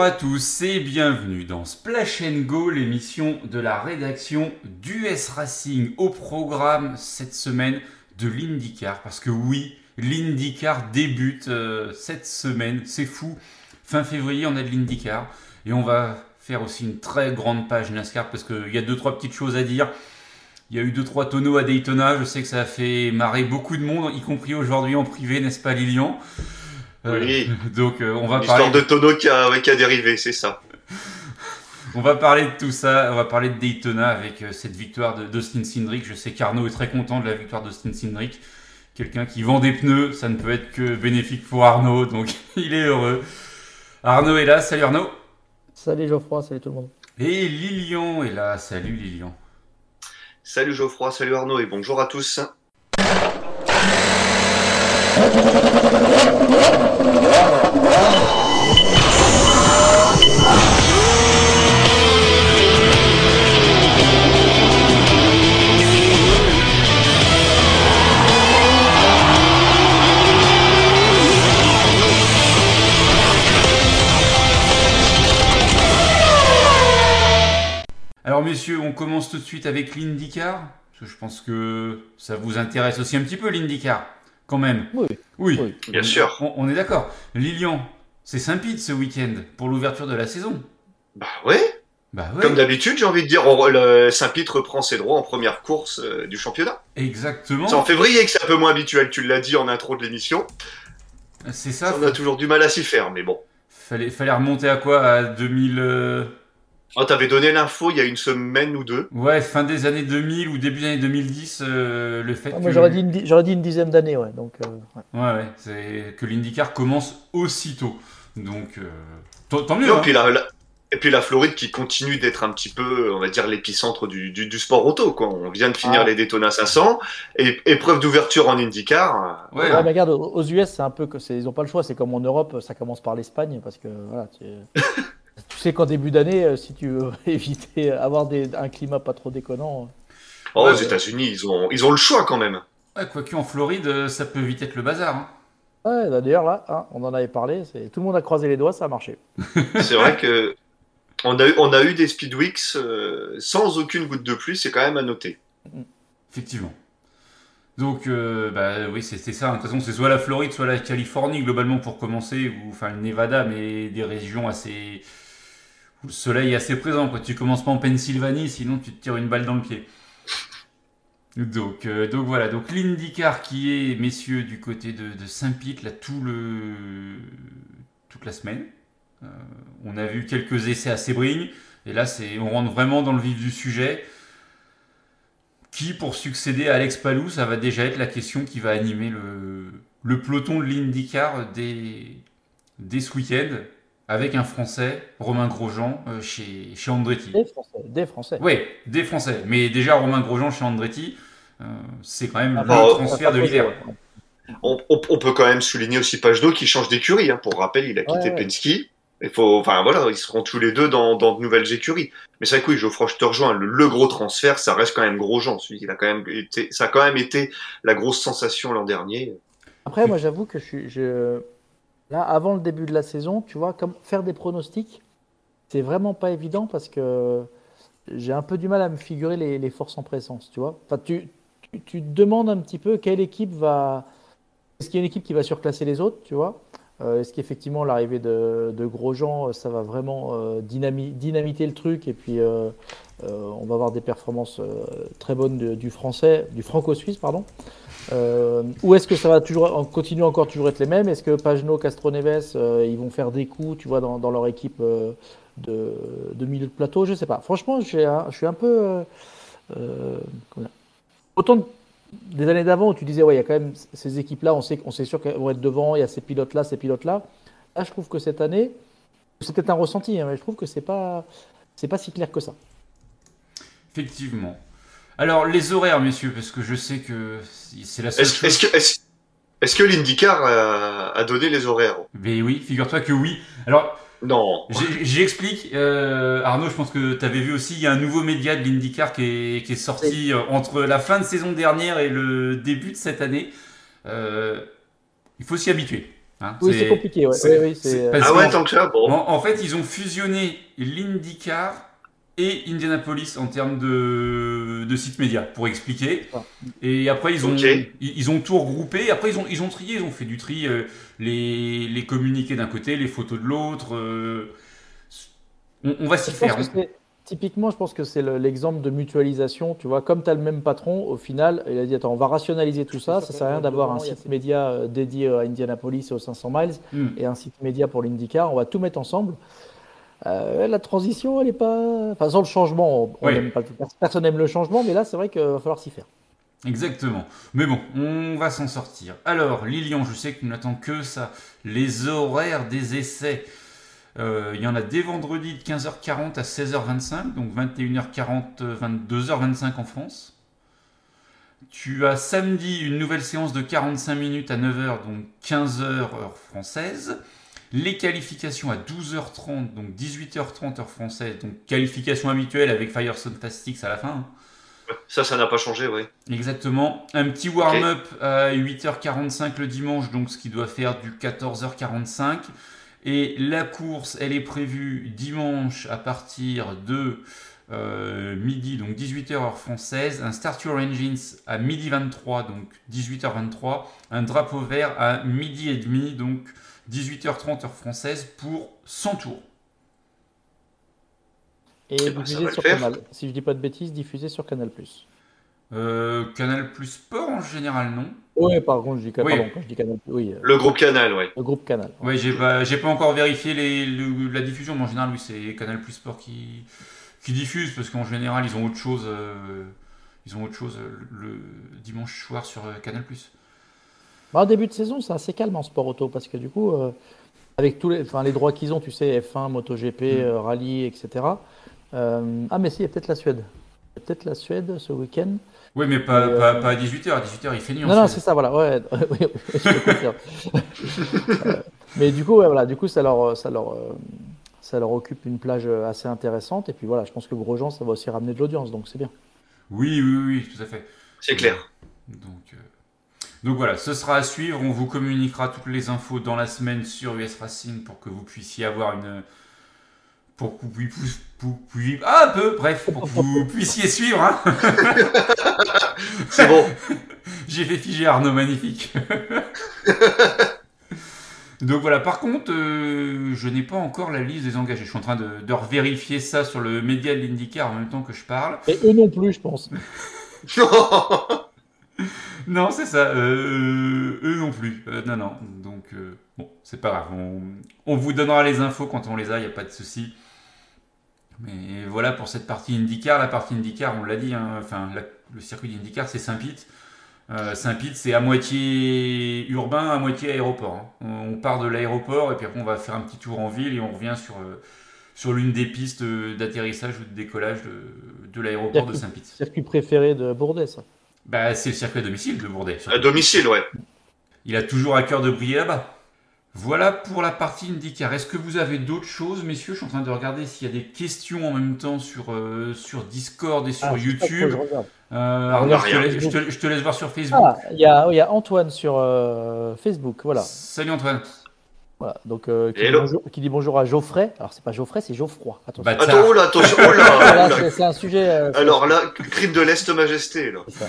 Bonjour à tous et bienvenue dans Splash Go, l'émission de la rédaction d'US Racing au programme cette semaine de l'IndyCar. Parce que oui, l'IndyCar débute euh, cette semaine, c'est fou. Fin février, on a de l'IndyCar et on va faire aussi une très grande page NASCAR parce qu'il y a deux, trois petites choses à dire. Il y a eu deux, trois tonneaux à Daytona, je sais que ça a fait marrer beaucoup de monde, y compris aujourd'hui en privé, n'est-ce pas Lilian? Oui. donc euh, on va L'histoire parler de tonneau qui a, qui a dérivé, c'est ça. On va parler de tout ça, on va parler de Daytona avec euh, cette victoire de d'Austin Cindric. Je sais qu'Arnaud est très content de la victoire d'Austin Cindric. Quelqu'un qui vend des pneus, ça ne peut être que bénéfique pour Arnaud, donc il est heureux. Arnaud est là, salut Arnaud. Salut Geoffroy, salut tout le monde. Et Lilian est là, salut Lilian. Salut Geoffroy, salut Arnaud et bonjour à tous. Alors messieurs, on commence tout de suite avec l'IndyCar, parce je pense que ça vous intéresse aussi un petit peu l'IndyCar, quand même. Oui. Oui, Oui. Bien sûr. On, on est d'accord. Lilian, c'est Saint-Pete ce week-end pour l'ouverture de la saison. Bah ouais, Bah ouais, comme d'habitude, j'ai envie de dire, Saint-Pete reprend ses droits en première course euh, du championnat. exactement. C'est en février que c'est un peu moins habituel, tu l'as dit en intro de l'émission. C'est ça. On a toujours du mal à s'y faire, mais bon. Fallait, fallait remonter à quoi? À 2000. euh, Oh, t'avais donné l'info il y a une semaine ou deux. Ouais, fin des années 2000 ou début des années 2010, euh, le fait Ah, que. j'aurais dit, une di- j'aurais dit une dizaine d'années, ouais. Donc, euh, ouais. Ouais, ouais, c'est que l'IndyCar commence aussitôt. Donc, euh, tant, mieux. Et hein. puis, la, la- et puis la Floride qui continue d'être un petit peu, on va dire, l'épicentre du, du, du sport auto. Quoi. On vient de finir Ah. les Daytona 500. Et épreuve d'ouverture en IndyCar. Ouais, Ouais, hein. mais regarde, aux US, c'est un peu que ils ont pas le choix. C'est comme en Europe, ça commence par l'Espagne parce que voilà, tu sais qu'en début d'année, euh, si tu veux éviter avoir des, un climat pas trop déconnant. Oh, Ouais, aux. États-Unis, ils ont, ils ont le choix quand même. Ouais, quoique en Floride, euh, ça peut vite être le bazar. hein. Ouais, bah, d'ailleurs là, hein, on en avait parlé. C'est, tout le monde a croisé les doigts, ça a marché. C'est vrai que on a, eu- on a eu des Speedweeks euh, sans aucune goutte de pluie, c'est quand même à noter. Effectivement. Donc, euh, bah oui, c'est c'est ça. De toute façon, c'est soit la Floride, soit la Californie, globalement, pour commencer, ou enfin le Nevada, mais des régions assez. Le soleil est assez présent. Quoi. Tu commences pas en Pennsylvanie, sinon tu te tires une balle dans le pied. Donc, euh, voilà, donc l'IndyCar qui est, messieurs, du côté de, Saint-Pete, là, tout le, toute la semaine. Euh, on a vu quelques essais à Sebring, et là, c'est, on rentre vraiment dans le vif du sujet. Qui, pour succéder à Alex Palou, ça va déjà être la question qui va animer le, le peloton de l'IndyCar dès, dès ce week-end, avec un Français, Romain Grosjean, euh, chez, chez Andretti. Des Français, des Français. Oui, des Français. Mais déjà, Romain Grosjean chez Andretti, euh, c'est quand même Ah, le bah, transfert de l'hiver. On, on- on peut quand même souligner aussi Pagdo qui change d'écurie. Hein. Pour rappel, il a quitté Ouais, ouais. Penske. Il faut, enfin voilà, ils seront tous les deux dans, dans de nouvelles écuries. Mais c'est vrai que oui, Geoffroy, je te rejoins. Le, le gros transfert, ça reste quand même Grosjean. Celui qui a quand même été, ça a quand même été la grosse sensation l'an dernier. Après, moi, j'avoue que je suis. je- Là, avant le début de la saison, tu vois, faire des pronostics, c'est vraiment pas évident parce que j'ai un peu du mal à me figurer les, forces en présence, tu vois. Enfin, tu, tu, te demandes un petit peu quelle équipe va. Est-ce qu'il y a une équipe qui va surclasser les autres, tu vois Euh, Est-ce qu'effectivement l'arrivée de, de Grosjean, euh, ça va vraiment euh, dynami- dynamiter le truc et puis on va avoir des performances euh, très bonnes du français, du franco-suisse, pardon. Euh, ou est-ce que ça va toujours en- continuer encore toujours être les mêmes? Est-ce que Pagno, Castroneves, euh, ils vont faire des coups, tu vois, dans, leur équipe euh, de, milieu de plateau? Je sais pas. Franchement, je suis un peu euh, euh, autant de- des années d'avant où tu disais ouais, il y a quand même ces équipes-là, on sait, on sait sûr qu'elles vont être devant. Il y a ces pilotes-là, ces pilotes-là. Là, je trouve que cette année, peut-être un ressenti, hein, mais je trouve que c'est pas pas si clair que ça. Effectivement. Alors, les horaires, messieurs, parce que je sais que c'est la seule Est-ce chose. est-ce que, est-ce, est-ce que l'IndyCar a, a donné les horaires? Mais oui, figure-toi que oui. Alors, Non. j'ai- j'explique. euh, Arnaud, je pense que tu avais vu aussi, il y a un nouveau média de l'IndyCar qui est, qui est sorti euh, entre la fin de saison dernière et le début de cette année. Euh, il faut s'y habituer. Hein, Oui, c'est compliqué. Ouais. c'est- Oui, oui, c'est- c'est, parce Ah ouais, tant que ça, bon. En, en fait, ils ont fusionné l'IndyCar et Indianapolis en termes de, de site média, pour expliquer. Et après, ils ont, ils, ils ont tout regroupé. Après, ils ont, ils ont trié, ils ont fait du tri, euh, les, les communiqués d'un côté, les photos de l'autre. euh, on, on va s'y faire. Typiquement, je pense que c'est le- l'exemple de mutualisation. Tu vois, comme tu as le même patron, au final, il a dit Attends, on va rationaliser tout ça. Ça sert à rien d'avoir un site média euh, dédié à Indianapolis et aux 500 miles Hmm. et un site média pour l'IndyCar. On va tout mettre ensemble. Euh, la transition, elle est pas. Enfin, sans le changement, on, on pas personne n'aime le changement, mais là, c'est vrai qu'il va falloir s'y faire. Exactement. Mais bon, on va s'en sortir. Alors, Lilian, je sais que tu n'attends que ça. Les horaires des essais. Euh, il y en a dès vendredi de 15h40 à 16h25, donc 21h40, euh, 22h25 en France. Tu as samedi une nouvelle séance de 45 minutes à 9h, donc 15h heure française. Les qualifications à 12h30, donc 18h30 heure française, donc qualification habituelle avec Firestone Fast Six à la fin. hein. Ça, ça n'a pas changé, oui. Exactement. Un petit warm-up à 8h45 le dimanche, donc ce qui doit faire du 14h45. Et la course, elle est prévue dimanche à partir de euh, midi, donc 18h heure française. Un Start Your Engines à midi 23, donc 18h23. Un drapeau vert à midi et demi, donc 18h30 heure française pour 100 tours. Et ça diffusé sur. Canal. Si je dis pas de bêtises, diffusé sur Canal. Euh, Canal Plus Sport en général, non Oui, par contre, je dis, Oui. pardon, quand je dis Canal. Oui, euh, Le groupe Canal, ouais. le groupe Canal. Ouais, j'ai pas, j'ai pas encore vérifié les, le- la diffusion, mais en général, oui, c'est Canal Plus Sport qui, qui diffuse, parce qu'en général, ils ont autre chose, euh, ils ont autre chose euh, le dimanche soir sur euh, Canal Plus. Bah, en début de saison, c'est assez calme en sport auto parce que du coup, euh, avec tous les, enfin, les droits qu'ils ont, tu sais, F1, MotoGP, Mm. euh, rallye, etc. euh, ah, mais si, il y a peut-être la Suède. Il y a peut-être la Suède ce week-end. Oui, mais pas, Et, euh, pas, pas à 18h, à 18h, il fait nuit. en Non, non, c'est ça, voilà. Ouais, oui, je mais du coup, ouais, voilà, du coup, ça leur, ça leur, ça leur occupe une plage assez intéressante. Et puis voilà, je pense que Grosjean, ça va aussi ramener de l'audience, donc c'est bien. Oui, oui, oui, tout à fait. C'est clair. Donc, euh, donc voilà, ce sera à suivre. On vous communiquera toutes les infos dans la semaine sur US Racing pour que vous puissiez avoir une. Pour que vous puissiez. Ah, un peu, bref, pour que vous puissiez suivre. Hein C'est bon. J'ai fait figer Arnaud, magnifique. Donc voilà, par contre, euh, je n'ai pas encore la liste des engagés. Je suis en train de, de revérifier ça sur le média de l'IndyCar en même temps que je parle. Et eux non plus, je pense. Non, c'est ça. euh, eux non plus. Euh, non, non. Donc, euh, bon, c'est pas grave. On, on vous donnera les infos quand on les a, il n'y a pas de souci. Mais voilà pour cette partie IndyCar. La partie IndyCar, on l'a dit, hein, enfin, la- le circuit d'IndyCar, c'est Saint-Pete. Euh, Saint-Pete, c'est à moitié urbain, à moitié aéroport. hein. On, on part de l'aéroport et puis après, on va faire un petit tour en ville et on revient sur, euh, sur l'une des pistes euh, d'atterrissage ou de décollage de, de l'aéroport de Saint-Pete. Circuit préféré de Bourdet, ça. Bah, c'est le circuit à domicile de Bourdet. À domicile, ouais. Il a toujours à cœur de briller là-bas. Voilà pour la partie IndyCar. Est-ce que vous avez d'autres choses, messieurs? Je suis en train de regarder s'il y a des questions en même temps sur, euh, sur Discord et sur Ah, YouTube. Euh, Ah, Arnaud, je, te laisse, je te- je te laisse voir sur Facebook. Ah, il y a, il y a Antoine sur euh, Facebook, voilà. Salut Antoine. Voilà, donc euh, qui, dit bonjour, qui dit bonjour à Geoffrey. Alors c'est pas Geoffrey, c'est Geoffroy. Attention. Bâtard. Attends, oh là, attention, oh là, là, là. c'est- un sujet. euh, Alors là, crime de lest majesté, là. c'est ça.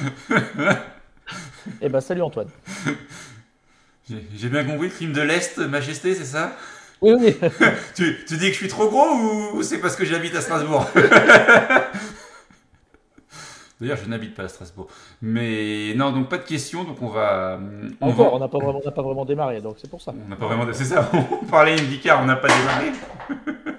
Eh ben salut Antoine. J'ai j'ai bien compris, crime de l'Est, majesté, c'est ça? Oui, oui. tu, tu dis que je suis trop gros ou c'est parce que j'habite à Strasbourg? D'ailleurs, je n'habite pas à Strasbourg. Mais non, donc pas de questions, donc on va... On va- Encore, on n'a pas vraiment, on n'a pas vraiment démarré, donc c'est pour ça. On n'a pas vraiment. C'est ça, on parlait IndyCar, on n'a pas démarré.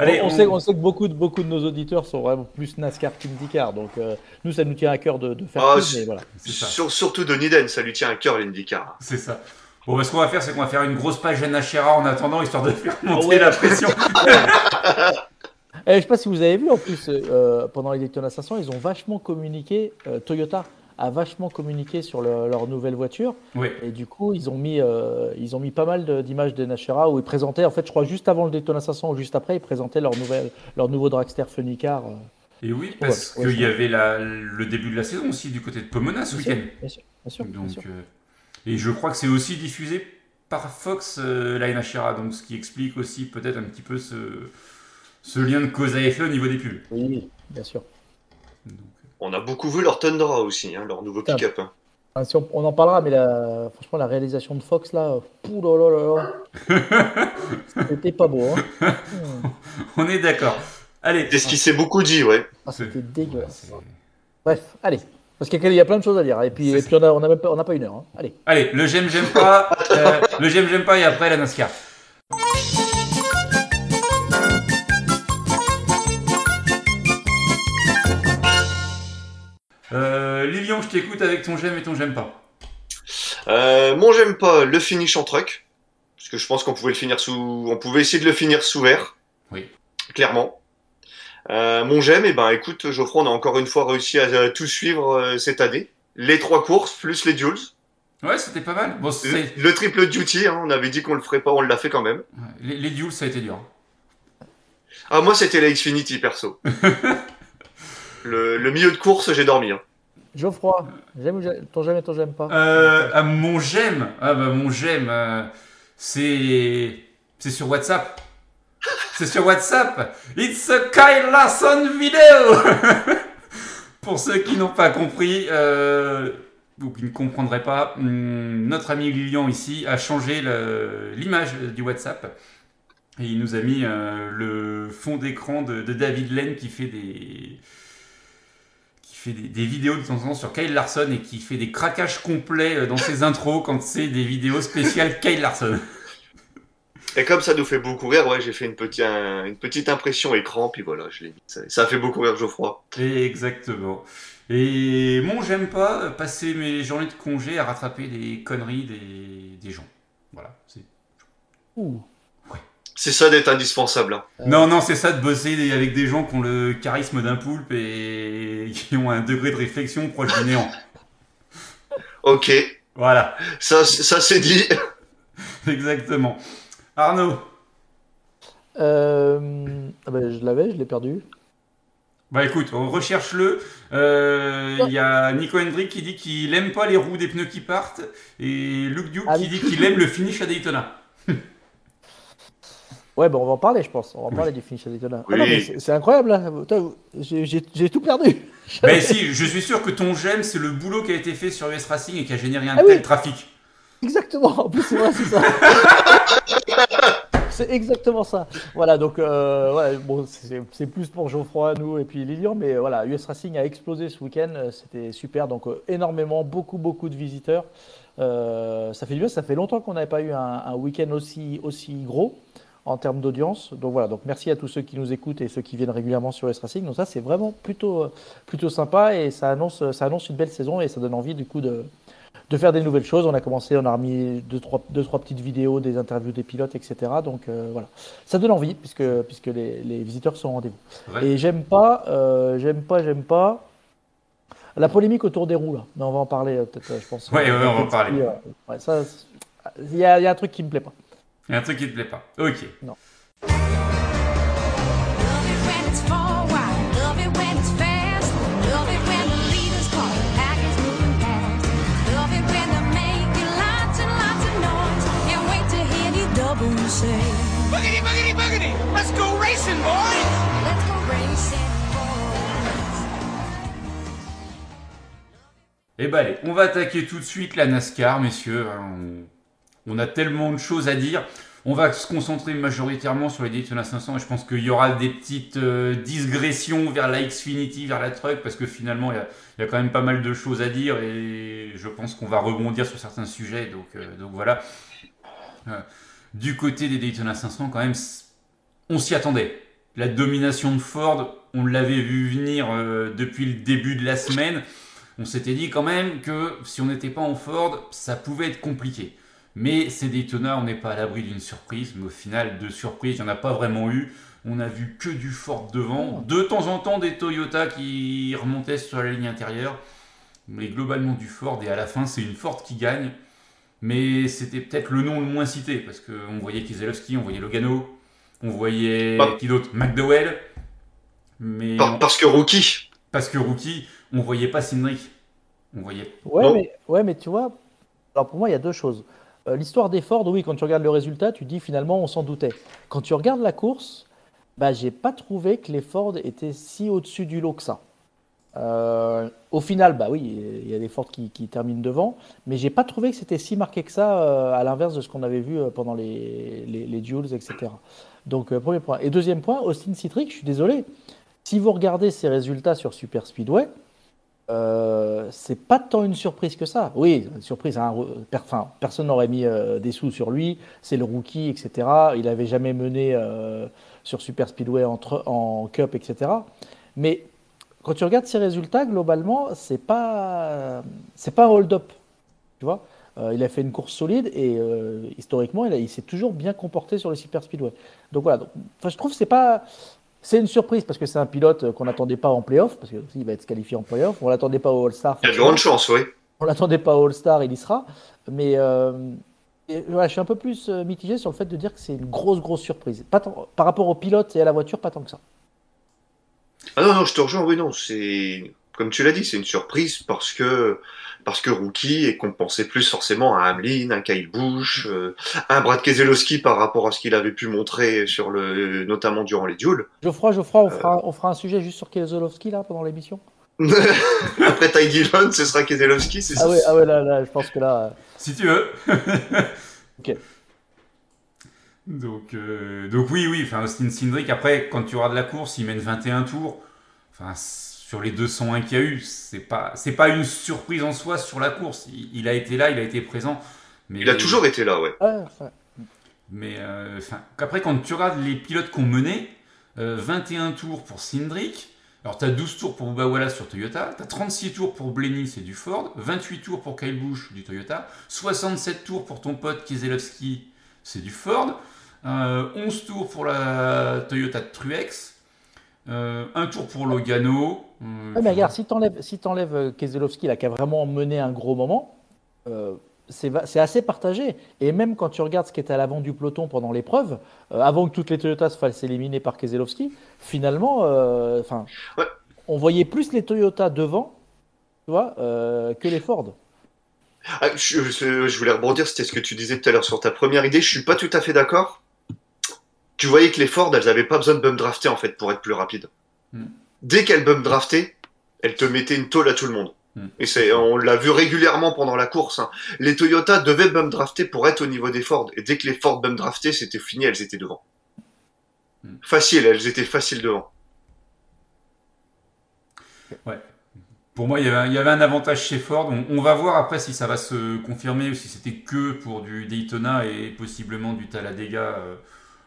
Allez, on, sait, on sait que beaucoup de, beaucoup de nos auditeurs sont vraiment plus NASCAR qu'IndyCar, donc euh, nous ça nous tient à cœur de, de faire Ah, plus, c'est- mais voilà. C'est ça. Sur- surtout de Niden, ça lui tient à cœur l'IndyCar. C'est ça. Bon, bah, ce qu'on va faire, c'est qu'on va faire une grosse page Nashera en attendant, histoire de faire monter Ouais. la pression. Eh, je sais pas si vous avez vu en plus euh, pendant les Daytona 500, ils ont vachement communiqué. euh, Toyota a vachement communiqué sur le- leur nouvelle voiture. oui, Et du coup, ils ont mis, euh, ils ont mis pas mal d'images de Nashera où ils présentaient, en fait, je crois juste avant le Daytona 500 ou juste après, ils présentaient leur, nouvelle, leur nouveau dragster Funny Car. euh. et oui, parce Ouais, ouais, qu'il y avait la- le début de la saison aussi du côté de Pomona ce week-end. bien sûr, bien sûr, bien Donc, sûr. euh, et je crois que c'est aussi diffusé par Fox euh, la NHRA, donc ce qui explique aussi peut-être un petit peu ce, ce lien de cause à effet au niveau des pubs. Oui, bien sûr. Donc, On a beaucoup vu leur Tundra aussi, hein, leur nouveau Putain. pick-up. hein. Ah, si on, on en parlera, mais la, franchement, la réalisation de Fox, là, pouh là là là là. C'était pas beau. Hein. Hmm. on est d'accord. Allez. C'est ce qui s'est beaucoup dit, ouais. Ah, c'était dégueulasse. Bref, allez. Parce qu'il y a- il y a plein de choses à dire. Et puis, C'est et puis on n'a on a même pas, on n'a pas une heure. hein. Allez. Allez, le j'aime, j'aime pas. euh, le j'aime, j'aime pas et après la NASCAR. Lilian, je t'écoute avec ton j'aime et ton j'aime pas. Euh, mon j'aime pas le finish en truck. Parce que je pense qu'on pouvait le finir sous, on pouvait essayer de le finir sous vert. Oui. Clairement. Euh, mon j'aime, et ben écoute, Geoffroy, on a encore une fois réussi à tout suivre euh, cette année. Les trois courses plus les duels. Ouais, c'était pas mal. Bon, Le, le triple duty, hein, on avait dit qu'on le ferait pas, on l'a fait quand même. ouais, les, les duels, ça a été dur. Ah moi c'était la Xfinity perso. le, le milieu de course, j'ai dormi. Hein. Geoffroy, j'aime ou j'aime- ton j'aime et ton j'aime pas Euh, ah, mon j'aime, ah bah mon j'aime, euh, c'est c'est sur WhatsApp. C'est sur WhatsApp. It's a Kyle Larson vidéo. Pour ceux qui n'ont pas compris euh, ou qui ne comprendraient pas, hum, notre ami Lilian ici a changé l'image du WhatsApp et il nous a mis le fond d'écran de, de David Len qui fait des fait des, des vidéos de temps en temps sur Kyle Larson et qui fait des craquages complets euh, dans ses intros quand c'est des vidéos spéciales Kyle Larson. Et comme ça nous fait beaucoup rire, ouais, j'ai fait une, petite un- une petite impression écran, puis voilà, je l'ai mis. Ça, ça a fait beaucoup rire Geoffroy. Exactement. Et mon j'aime pas passer mes journées de congé à rattraper des conneries des, des gens. Voilà. c'est- Ouh. C'est ça d'être indispensable. hein. Euh, Non, non, c'est ça de bosser avec des gens qui ont le charisme d'un poulpe et qui ont un degré de réflexion proche du néant. Ok, Voilà, ça, ça c'est dit. exactement. Arnaud, Euh, ah ben, je l'avais, je l'ai perdu. bah écoute, recherche-le. Euh, Il y a Nico Hendrick qui dit qu'il aime pas les roues des pneus qui partent et Luke Duke Ah qui dit qu'il aime le finish à Daytona. Ouais, ben on va en parler, je pense. On va en Oui. parler du finish à Daytona. Oui. Ah non, mais c'est incroyable, là. Putain, J'ai tout perdu. Ben si, je suis sûr que ton j'aime, c'est le boulot qui a été fait sur US Racing et qui a généré un Ah tel oui. trafic. Exactement, en plus c'est vrai, c'est ça. c'est exactement ça. Voilà, donc euh, ouais, bon, c'est plus pour Geoffroy, nous et puis Lilian, mais voilà, US Racing a explosé ce week-end, euh, c'était super, donc euh, énormément, beaucoup, beaucoup de visiteurs. Euh, ça fait du bien, ça fait longtemps qu'on n'avait pas eu un, un week-end aussi, aussi gros en termes d'audience. Donc voilà, donc merci à tous ceux qui nous écoutent et ceux qui viennent régulièrement sur US Racing. Donc ça, c'est vraiment plutôt, euh, plutôt sympa et ça annonce, ça annonce une belle saison et ça donne envie du coup de, de faire des nouvelles choses. On a commencé, on a remis deux trois, deux, trois petites vidéos, des interviews des pilotes, etc. Donc euh, voilà, ça donne envie puisque, puisque les, les visiteurs sont au rendez-vous. Ouais. Et j'aime pas, euh, j'aime pas, j'aime pas la polémique autour des roues là. Mais on va en parler peut-être, je pense. Ouais, on va en parler. ouais, ça, c'est- il y, y a un truc qui me plaît pas. Il y a un truc qui te plaît pas. Ok. Say. Boogity, boogity, boogity! Let's go racing, boys! Let's go racing, boys. Eh ben allez, on va attaquer tout de suite la NASCAR, messieurs. On, on a tellement de choses à dire. On va se concentrer majoritairement sur les Daytona 500 et je pense qu'il y aura des petites euh, digressions vers la Xfinity, vers la Truck, parce que finalement il y a, quand même pas mal de choses à dire et je pense qu'on va rebondir sur certains sujets. Donc, euh, voilà. Euh, du côté des Daytona 500, quand même, on s'y attendait. La domination de Ford, on l'avait vu venir depuis le début de la semaine on s'était dit quand même que si on n'était pas en Ford, ça pouvait être compliqué. Mais c'est Daytona, on n'est pas à l'abri d'une surprise, mais au final, de surprise, il n'y en a pas vraiment eu. On a vu que du Ford devant, de temps en temps des Toyota qui remontaient sur la ligne intérieure, mais globalement du Ford, et à la fin, c'est une Ford qui gagne. Mais c'était peut-être le nom le moins cité, parce qu'on voyait Kieselowski, on voyait Logano, on voyait Bah. qui d'autre? McDowell, mais parce que rookie. parce que rookie, on voyait pas Cindric. On voyait. Ouais, Non. mais, ouais, mais tu vois, alors pour moi, il y a deux choses. Euh, l'histoire des Ford, oui, quand tu regardes le résultat, tu dis finalement on s'en doutait. Quand tu regardes la course, bah, j'ai pas trouvé que les Ford étaient si au-dessus du lot que ça. Euh, au final, bah oui, il y a des Ford qui, qui terminent devant, mais j'ai pas trouvé que c'était si marqué que ça, euh, à l'inverse de ce qu'on avait vu pendant les, les, duels, etc. Donc, premier point. Et deuxième point, Austin Citric, je suis désolé, si vous regardez ses résultats sur Super Speedway, euh, c'est pas tant une surprise que ça. Oui, une surprise. hein, personne n'aurait mis euh, des sous sur lui. C'est le rookie, etc. Il n'avait jamais mené euh, sur Super Speedway en, tr- en Cup, etc. Mais quand tu regardes ses résultats, globalement, c'est pas c'est pas un hold-up. Tu vois, il a fait une course solide et historiquement, il, s'est toujours bien comporté sur le Super Speedway. Donc voilà. Donc, je trouve que c'est pas c'est une surprise parce que c'est un pilote euh, qu'on n'attendait pas en playoff, parce qu'il va être qualifié en playoff. On l'attendait pas au All-Star. Il y a de grandes chances, oui. On l'attendait pas au All-Star, il y sera. Mais euh, et voilà, je suis un peu plus euh, mitigé sur le fait de dire que c'est une grosse, grosse surprise. Pas tant- par rapport au pilote et à la voiture, pas tant que ça. Ah non, non, je te rejoins, oui, non, c'est, comme tu l'as dit, c'est une surprise parce que, parce que Rookie et qu'on pensait plus forcément à Hamlin, un Kyle Busch, euh, un Brad Keselowski par rapport à ce qu'il avait pu montrer sur le, notamment durant les duels. Geoffroy, Geoffroy, on fera, on fera un sujet juste sur Keselowski là pendant l'émission. Après Ty Dillon, ce sera Keselowski, c'est Ah ça. ouais, ah ouais, là, là, je pense que là. euh, Si tu veux. Ok. Donc, euh, donc oui, oui, enfin Austin Cindric, après, quand tu regardes la course, il mène 21 tours. Enfin, sur les 201 qu'il y a eu, c'est pas, c'est pas une surprise en soi sur la course. Il, il a été là, il a été présent. Mais, Il a toujours été là, ouais. Mais euh, après, quand tu regardes les pilotes qu'on menait, euh, 21 tours pour Cindric. Alors, tu as 12 tours pour Bubba Wallace sur Toyota, tu as 36 tours pour Blenny, c'est du Ford, 28 tours pour Kyle Busch, du Toyota, 67 tours pour ton pote Keselowski, c'est du Ford, euh, 11 tours pour la Toyota Truex, euh, un tour pour Logano. Ouais, mais regarde, si t'enlèves si t'enlèves, euh, Keselowski là, qui a vraiment mené un gros moment, euh, c'est assez partagé. Et même quand tu regardes ce qui était à l'avant du peloton pendant l'épreuve, euh, avant que toutes les Toyotas se fassent éliminer par Keselowski, finalement, euh, enfin, Ouais. on voyait plus les Toyotas devant, tu vois, euh, que les Ford. Ah, je, je- je voulais rebondir, c'était ce que tu disais tout à l'heure sur ta première idée. Je suis pas tout à fait d'accord. Tu voyais que les Ford, elles avaient pas besoin de bump drafter en fait pour être plus rapides. Hmm. Dès qu'elles bump draftaient, elles te mettaient une tôle à tout le monde. Hmm. Et c'est, on l'a vu régulièrement pendant la course. hein. Les Toyota devaient bump drafter pour être au niveau des Ford. Et dès que les Ford bump draftaient, c'était fini, elles étaient devant. Hmm. Facile, elles étaient faciles devant. Pour moi, il y, avait, il y avait un avantage chez Ford. On, on va voir après si ça va se confirmer ou si c'était que pour du Daytona et possiblement du Talladega. Euh,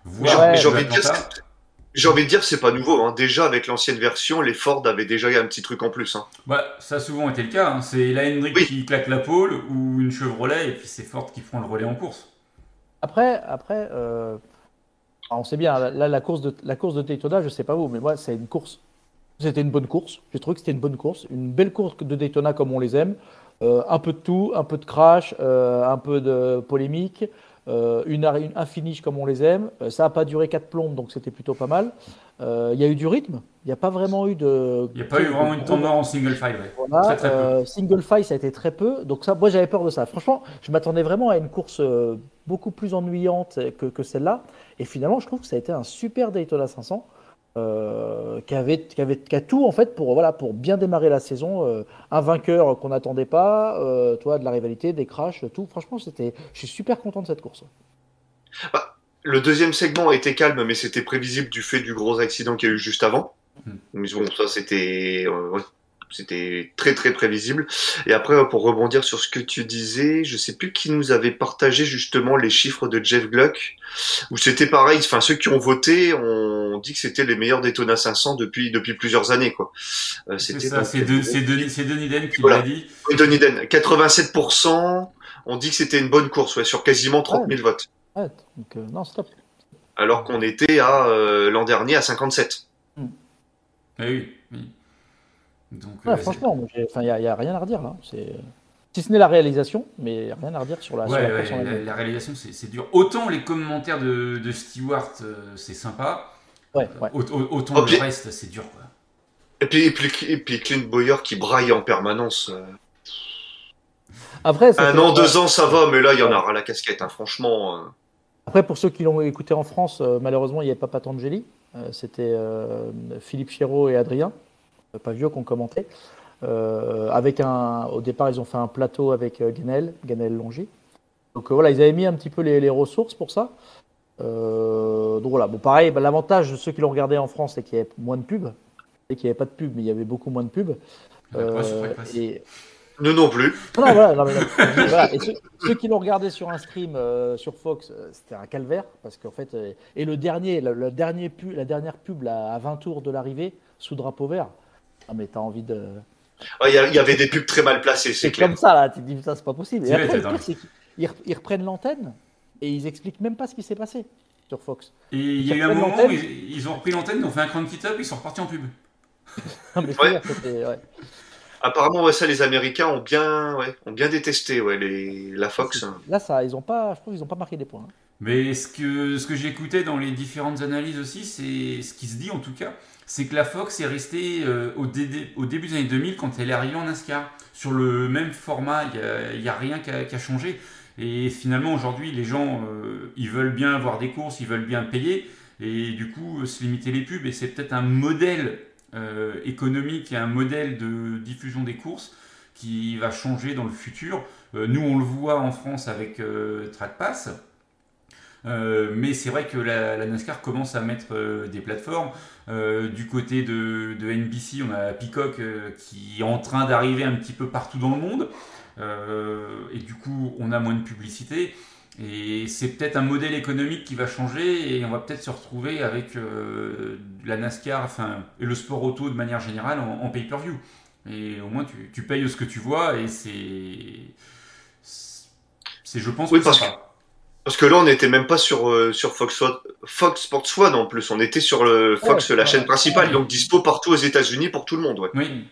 Mais voire j'ai- Ouais, mais j'ai du envie de dire, Atlanta. c'est- j'ai envie de dire, c'est pas nouveau. Hein. Déjà avec l'ancienne version, les Ford avaient déjà eu un petit truc en plus. Hein. Bah, ça a souvent été le cas. hein. C'est la Hendrick Oui. qui claque la pole ou une Chevrolet et puis c'est Ford qui prend le relais en course. Après, après euh, on sait bien, là, la course de, la course de Daytona, je sais pas vous, mais moi, c'est une course. C'était une bonne course. J'ai trouvé que c'était une bonne course. Une belle course de Daytona comme on les aime. Euh, un peu de tout, un peu de crash, euh, un peu de polémique, euh, une, une- un finish comme on les aime. Euh, ça n'a pas duré 4 plombes, donc c'était plutôt pas mal. Euh, Il y a eu du rythme. Il n'y a pas vraiment eu de. Il n'y a pas eu vraiment une mort en single file. ouais. Voilà, Très, très peu. euh, single file, ça a été très peu. Donc ça, moi, j'avais peur de ça. Franchement, je m'attendais vraiment à une course euh, beaucoup plus ennuyante que, que celle-là. Et finalement, je trouve que ça a été un super Daytona 500 euh, qui, avait, qui, avait, qui a tout en fait pour, voilà, pour bien démarrer la saison. euh, un vainqueur qu'on n'attendait pas, euh, toi, de la rivalité, des crashs, tout. Franchement, c'était, je suis super content de cette course. Le deuxième segment était calme, mais c'était prévisible du fait du gros accident qu'il y a eu juste avant. Hmm. Mais bon, ça c'était, euh, ouais, c'était très très prévisible. Et après, euh, pour rebondir sur ce que tu disais, je sais plus qui nous avait partagé justement les chiffres de Jeff Gluck, où c'était pareil. Enfin, ceux qui ont voté ont dit que c'était les meilleurs Daytona 500 depuis depuis plusieurs années, quoi. Euh, C'est c'était c'est de- c'est Denis, c'est Denis Den qui Voilà. l'a dit. Denis Den, 87%. On dit que c'était une bonne course, ouais, sur quasiment 30 000 votes. Ouais, donc, euh, non, stop. Alors qu'on était à euh, l'an dernier à 57. Ah oui, oui. Donc, Ouais, euh, franchement, il n'y a, il y a rien à redire là. C'est, si ce n'est la réalisation, mais rien à redire sur la, sur ouais, la ouais, réalisation, c'est dur. Autant les commentaires de, de Stewart, euh, c'est sympa. Autant Oh, le puis- reste, c'est dur. Quoi. Et puis, et puis, et puis Clint Boyer qui braille en permanence. euh. Après, Un an, deux ans, ça va, mais là, il y en aura la casquette, hein, franchement. euh. Après, pour ceux qui l'ont écouté en France, euh, malheureusement, il n'y avait pas Patangeli. Euh, C'était euh, Philippe Chéreau et Adrien euh, Pavio qui ont commenté. Euh, avec un, au départ, ils ont fait un plateau avec euh, Guenel, Guenel Longy. Donc euh, voilà, ils avaient mis un petit peu les, les ressources pour ça. Euh, donc voilà, bon pareil, bah, l'avantage de ceux qui l'ont regardé en France, c'est qu'il y avait moins de pubs. Et qu'il n'y avait pas de pub, mais il y avait beaucoup moins de pubs. Pas et, Nous non plus. non, non, voilà, non, mais non. Voilà, Et ceux, ceux qui l'ont regardé sur un stream euh, sur Fox, euh, c'était un calvaire parce qu'en fait, euh, et le dernier, le, le dernier pu- la dernière pub là, à 20 tours de l'arrivée sous drapeau vert. Ah mais t'as envie de. Ouais, Il y, avait des pubs très mal placées, c'est C'est clair. comme ça là, tu te dis putain c'est pas possible. Et après le pire c'est qu'ils re- ils reprennent l'antenne et ils expliquent même pas ce qui s'est passé sur Fox. Et il y a eu un moment où ils, ils ont repris l'antenne, ils ont fait un cran de up, ils sont repartis en pub. Non, mais Ouais. ouais. Apparemment, ouais, ça, les Américains ont bien, ouais, ont bien détesté ouais, les, la Fox. hein. Là ça, ils ont pas, je trouve qu'ils ont pas marqué des points. hein. Mais ce que, ce que j'écoutais dans les différentes analyses aussi, c'est ce qui se dit en tout cas, c'est que la Fox est restée euh, au, dé- au début des années 2000 quand elle est arrivée en NASCAR. Sur le même format, il n'y a, rien qui a, changé. Et finalement, aujourd'hui, les gens, euh, ils veulent bien avoir des courses, ils veulent bien payer. Et du coup, se limiter les pubs, et c'est peut-être un modèle euh, économique et un modèle de diffusion des courses qui va changer dans le futur. Euh, nous, on le voit en France avec euh, TrackPass. Euh, mais c'est vrai que la, la NASCAR commence à mettre euh, des plateformes. Euh, du côté de, de NBC, on a Peacock qui est en train d'arriver un petit peu partout dans le monde. Et du coup, on a moins de publicité. Et c'est peut-être un modèle économique qui va changer et on va peut-être se retrouver avec la NASCAR enfin, et le sport auto de manière générale en, en pay-per-view. Et au moins, tu, tu payes ce que tu vois et c'est. C'est, je pense, Oui, que parce ça que-. Parce que là, on n'était même pas sur, euh, sur Fox, Fox Sports One en plus. On était sur le Fox, Ouais, la ouais, chaîne principale, ouais. donc dispo partout aux États-Unis pour tout le monde. Ouais. Oui.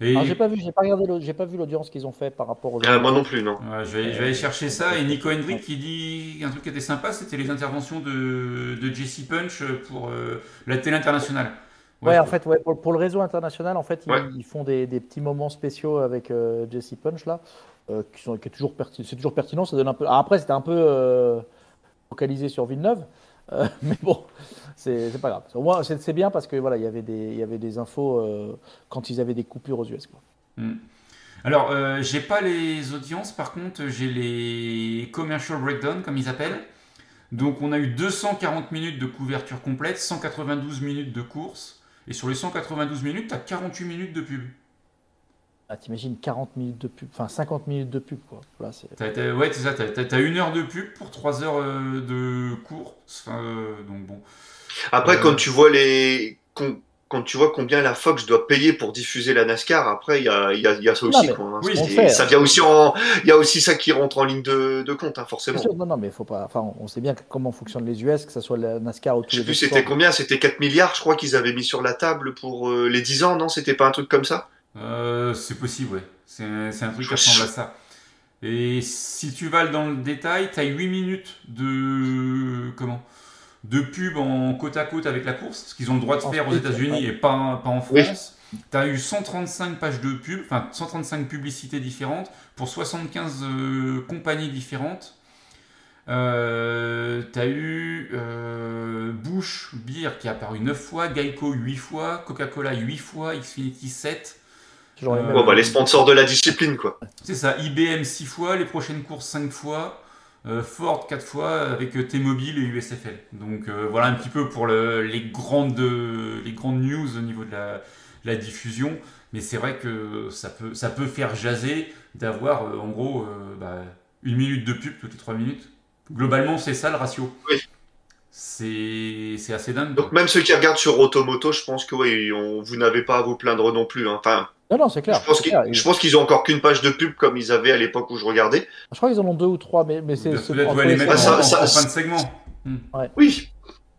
Et Alors, j'ai pas vu, j'ai pas regardé, j'ai pas vu l'audience qu'ils ont fait par rapport aux. Ah, moi non plus, non. Ouais, je, vais, je vais aller chercher ça. Et Nico Hendrick qui dit un truc qui était sympa, c'était les interventions de, de Jesse Punch pour euh, la télé internationale. Ouais, en fait, ouais, pour, pour le réseau international, en fait, ils, Ouais. ils font des, des petits moments spéciaux avec euh, Jesse Punch là, euh, qui sont, qui est toujours. C'est toujours pertinent. Ça donne un peu. Ah, après, c'était un peu euh, focalisé sur Villeneuve, euh, mais bon, c'est pas grave. Au moins, c'est bien parce que voilà, il y avait des, il y avait des infos quand ils avaient des coupures aux US. Quoi. Hmm. Alors, j'ai pas les audiences, par contre, j'ai les commercial breakdown, comme ils appellent. Donc, on a eu 240 minutes de couverture complète, 192 minutes de course. Et sur les 192 minutes, tu as 48 minutes de pub. Ah, T'imagines 40 minutes de pub, enfin 50 minutes de pub quoi. T'as- t'as- ouais, c'est ça, t'as, une heure de pub pour 3 heures euh, de course. Enfin, euh, donc bon. Après, Euh. quand tu vois les, quand tu vois combien la Fox doit payer pour diffuser la NASCAR, après, il y a, il y a, il y a ça aussi, quoi. hein. oui, fait, ça vient aussi en, il y a aussi ça qui rentre en ligne de, de compte, hein, forcément. Sûr, non, non, mais faut pas. Enfin, on sait bien comment fonctionnent les US, que ce soit la NASCAR ou tous Je sais plus c'était combien, c'était 4 milliards, je crois qu'ils avaient mis sur la table pour euh, les 10 ans, non C'était pas un truc comme ça? Euh, c'est possible, ouais. C'est, un truc qui ressemble à ça. Et si tu vas dans le détail, tu as 8 minutes de comment? De pub en côte à côte avec la course, ce qu'ils ont le droit de En faire aux États-Unis et pas, pas en Oui. France. Tu as eu 135 pages de pub, enfin 135 publicités différentes pour 75 euh, compagnies différentes. Euh, tu as eu euh, Bush Beer qui est apparu 9 fois, Geico 8 fois, Coca-Cola 8 fois, Xfinity 7. Toujours les Euh, mêmes. Bon, bah, les sponsors de la discipline, quoi. C'est ça, IBM 6 fois, les prochaines courses 5 fois, euh, Ford 4 fois avec euh, T-Mobile et USFL. Donc euh, voilà un petit peu pour le- les, grandes, les grandes news au niveau de la, la diffusion. Mais c'est vrai que ça peut, ça peut faire jaser d'avoir euh, en gros euh, bah, une minute de pub toutes les 3 minutes. Globalement, c'est ça le ratio. Oui. C'est assez dingue. Donc même ceux qui regardent sur Automoto, je pense que oui, on, vous n'avez pas à vous plaindre non plus. hein. Enfin, Non, non, c'est clair. je pense qu'ils qu'ils ont encore qu'une page de pub comme ils avaient à l'époque où je regardais. Je crois qu'ils en ont deux ou trois, mais, mais c'est. Ah, en, ça- en- en ça- fin de segment. Oui,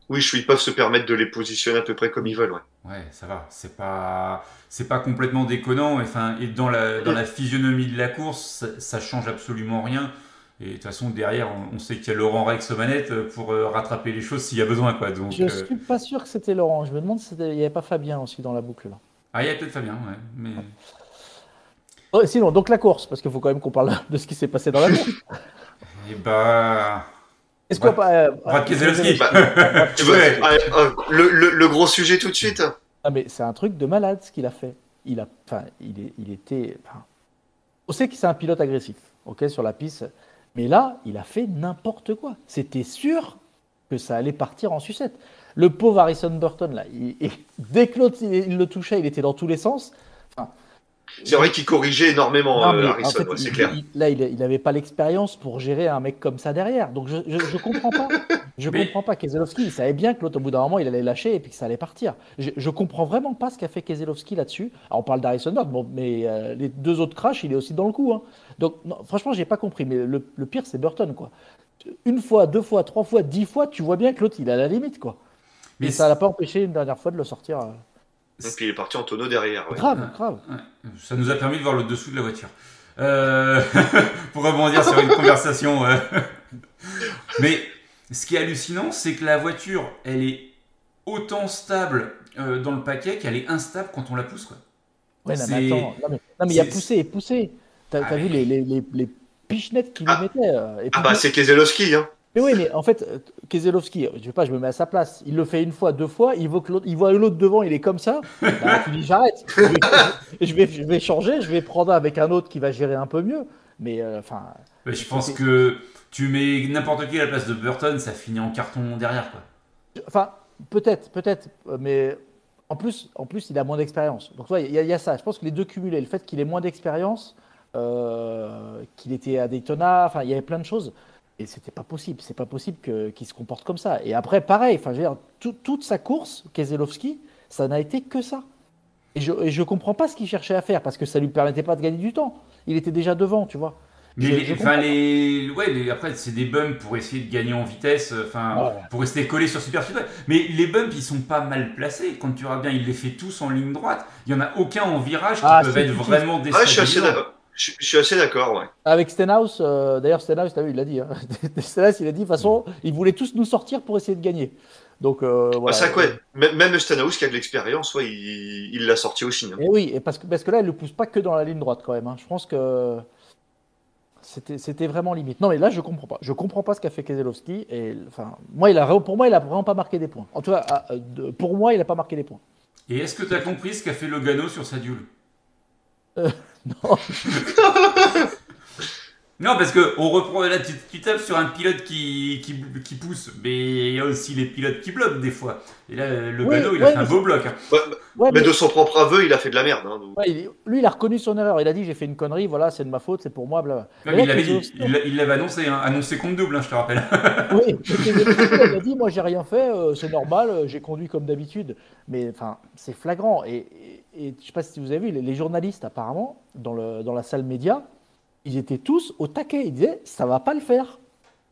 oui, je suis, ils peuvent se permettre de les positionner à peu près comme ils veulent. Ouais. Ouais, ça va. C'est pas, c'est pas complètement déconnant. Enfin, et dans la, dans la physionomie de la course, ça, ça change absolument rien. Et de toute façon, derrière, on, on sait qu'il y a Laurent Rex aux manettes pour euh, rattraper les choses s'il y a besoin, quoi. Donc, Je euh, suis pas sûr que c'était Laurent. Je me demande s'il n'y avait pas Fabien aussi dans la boucle là. ah, il y a peut-être Fabien, ouais. Mais Oh, sinon, donc la course, parce qu'il faut quand même qu'on parle de ce qui s'est passé dans la course. Et bah. Est-ce qu'on va pas. euh, Brad Keselowski. Bah, Tu veux Ouais. euh, euh, le, le- le gros sujet tout de suite Ah mais c'est un truc de malade ce qu'il a fait. Il a, enfin, il, est, il était. enfin, on sait que c'est un pilote agressif, ok, sur la piste. Mais là, il a fait n'importe quoi. C'était sûr que ça allait partir en sucette. Le pauvre Harrison Burton là, il- il- dès que l'autre il, il le touchait, il était dans tous les sens. C'est vrai qu'il corrigeait énormément, Non, euh, en Harrison, fait, ouais, c'est il- clair. il- là, il n'avait pas l'expérience pour gérer un mec comme ça derrière. Donc je, je, je comprends pas. Je Mais- comprends pas. Keselowski, il savait bien que l'autre, au bout d'un moment, il allait lâcher et puis que ça allait partir. Je, je comprends vraiment pas ce qu'a fait Keselowski là-dessus. Alors, on parle d'Harrison bon, mais euh, les deux autres crashs, il est aussi dans le coup. hein. Donc non, franchement, j'ai pas compris. Mais le, le pire, c'est Burton, quoi. Une fois, deux fois, trois fois, dix fois, tu vois bien que l'autre, il est à la limite, quoi. Mais Et ça l'a pas empêché une dernière fois de le sortir. euh. Et puis il est parti en tonneau derrière. ouais. Grave, grave. Ça nous a permis de voir le dessous de la voiture. Euh, pour rebondir sur une conversation. euh. Mais ce qui est hallucinant, c'est que la voiture, elle est autant stable euh, dans le paquet qu'elle est instable quand on la pousse. Quoi. Ouais, non, mais attends, non, mais, non, mais il a c'est- poussé et poussé. T'as Ah, t'as vu les, les, les, les pichenettes qu'il Ah. lui mettait. euh, et Ah bah c'est Keselowski, hein. Mais oui, mais en fait, euh, Keselowski, je sais pas, je me mets à sa place. Il le fait une fois, deux fois, il voit que l'autre, il voit l'autre devant, il est comme ça. Bah, tu dis j'arrête. Je vais, je, vais, je vais changer, je vais prendre avec un autre qui va gérer un peu mieux. Mais euh, enfin, Mais je pense que tu mets n'importe qui à la place de Burton, ça finit en carton derrière. Quoi. enfin, peut-être, peut-être, euh, mais en plus, en plus, il a moins d'expérience. Donc, tu vois, il y, a- il y a ça. Je pense que les deux cumulés, le fait qu'il ait moins d'expérience, euh, qu'il était à Daytona, enfin, il y avait plein de choses. Et c'était pas possible. C'est pas possible que- qu'il se comporte comme ça. Et après, pareil. Enfin, je veux dire, tout- toute sa course, Keselowski, ça n'a été que ça. Et je, et je comprends pas ce qu'il cherchait à faire parce que ça lui permettait pas de gagner du temps. Il était déjà devant, tu vois. Mais Je- les- je enfin, les, ouais, les- après, c'est des bumps pour essayer de gagner en vitesse, enfin, Ouais. pour rester collé sur Super Speedway. Mais les bumps, ils sont pas mal placés. Quand tu regardes bien, il les fait tous en ligne droite. Il y en a aucun en virage qui Ah, peuvent c'est être tout de vraiment Ouais, je suis assez d'accord. Je, je suis assez d'accord, ouais. Avec Stenhouse, euh, d'ailleurs Stenhouse, t'as vu, il l'a dit. Hein. Stenhouse, il a dit, de toute façon, ils voulaient tous nous sortir pour essayer de gagner. Donc euh, Bah, voilà. vrai que, ouais, même, Stenhouse qui a de l'expérience, ouais, il l'a sorti aussi. hein. Et oui, et parce que, parce que là, il ne le pousse pas que dans la ligne droite quand même. hein. Je pense que c'était c'était vraiment limite. Non, mais là, je comprends pas. Je comprends pas ce qu'a fait Keselowski. Et enfin, moi, il a, pour moi, il a vraiment pas marqué des points. En tout cas, euh, pour moi, il a pas marqué des points. Et est-ce que tu as compris ce qu'a fait Logano sur sa duel? Non. Non, parce que on reprend là, tu, tu tapes sur un pilote qui, qui, qui pousse, mais il y a aussi les pilotes qui bloquent des fois. Et là, Logano, Oui, il a fait un beau bloc. hein. Ouais, Ouais, mais mais- de son propre aveu, il a fait de la merde. hein, donc. ouais, il- lui, il a reconnu son erreur. Il a dit, j'ai fait une connerie. Voilà, c'est de ma faute, c'est pour moi. Bla. Ouais, Mais mais il là, l'avait dit, il annoncé, hein, annoncé compte double, hein, je te rappelle. Oui, il a dit moi j'ai rien fait, euh, c'est normal, euh, j'ai conduit comme d'habitude. Mais enfin, c'est flagrant. Et, et, et je sais pas si vous avez vu, les, les journalistes apparemment dans, le, dans la salle média, ils étaient tous au taquet. Ils disaient ça va pas le faire,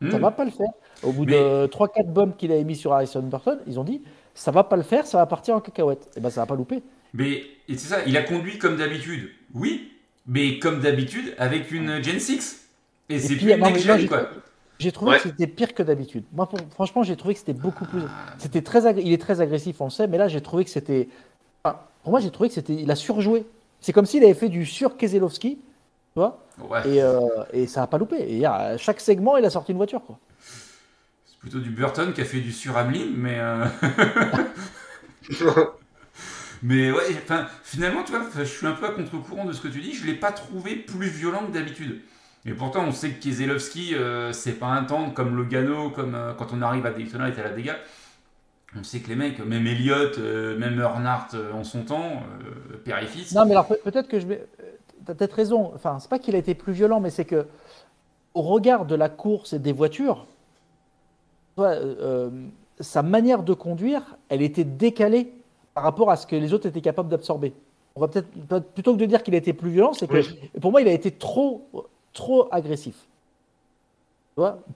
ça Hmm. va pas le faire. Au bout Mais- de 3-4 bombes qu'il avait mis sur Harrison Burton, ils ont dit ça va pas le faire, ça va partir en cacahuète. Et ben ça va pas louper. Mais et c'est ça, il a conduit comme d'habitude. Oui, mais comme d'habitude avec une Gen 6. Et c'est plus une non, gen, quoi. J'ai trouvé Ouais. que c'était pire que d'habitude. Moi, pour- franchement, j'ai trouvé que c'était beaucoup plus. C'était très, il est très agressif, on le sait, mais là, j'ai trouvé que c'était. Pour moi, j'ai trouvé que c'était, il a surjoué. C'est comme s'il avait fait du sur Keselowski, tu vois, Ouais, et, euh, et ça a pas loupé. Et à chaque segment, il a sorti une voiture, quoi. c'est plutôt du Burton qui a fait du sur Hamlin, mais. euh, mais ouais, enfin, finalement, tu vois, je suis un peu à contre-courant de ce que tu dis. Je l'ai pas trouvé plus violent que d'habitude. Et pourtant, on sait que Keselowski, euh, c'est pas un tendre comme Logano, comme euh, quand on arrive à Daytona et à la dégâts. On sait que les mecs, même Elliott, euh, même Earnhardt euh, en son temps, euh, père et fils. Non, mais alors peut- peut-être que je vais. T'as peut-être raison. Enfin, c'est pas qu'il a été plus violent, mais c'est que au regard de la course et des voitures, euh, euh, sa manière de conduire, elle était décalée par rapport à ce que les autres étaient capables d'absorber. On va peut-être peut- plutôt que de dire qu'il a été plus violent, c'est que Oui. pour moi, il a été trop, trop agressif.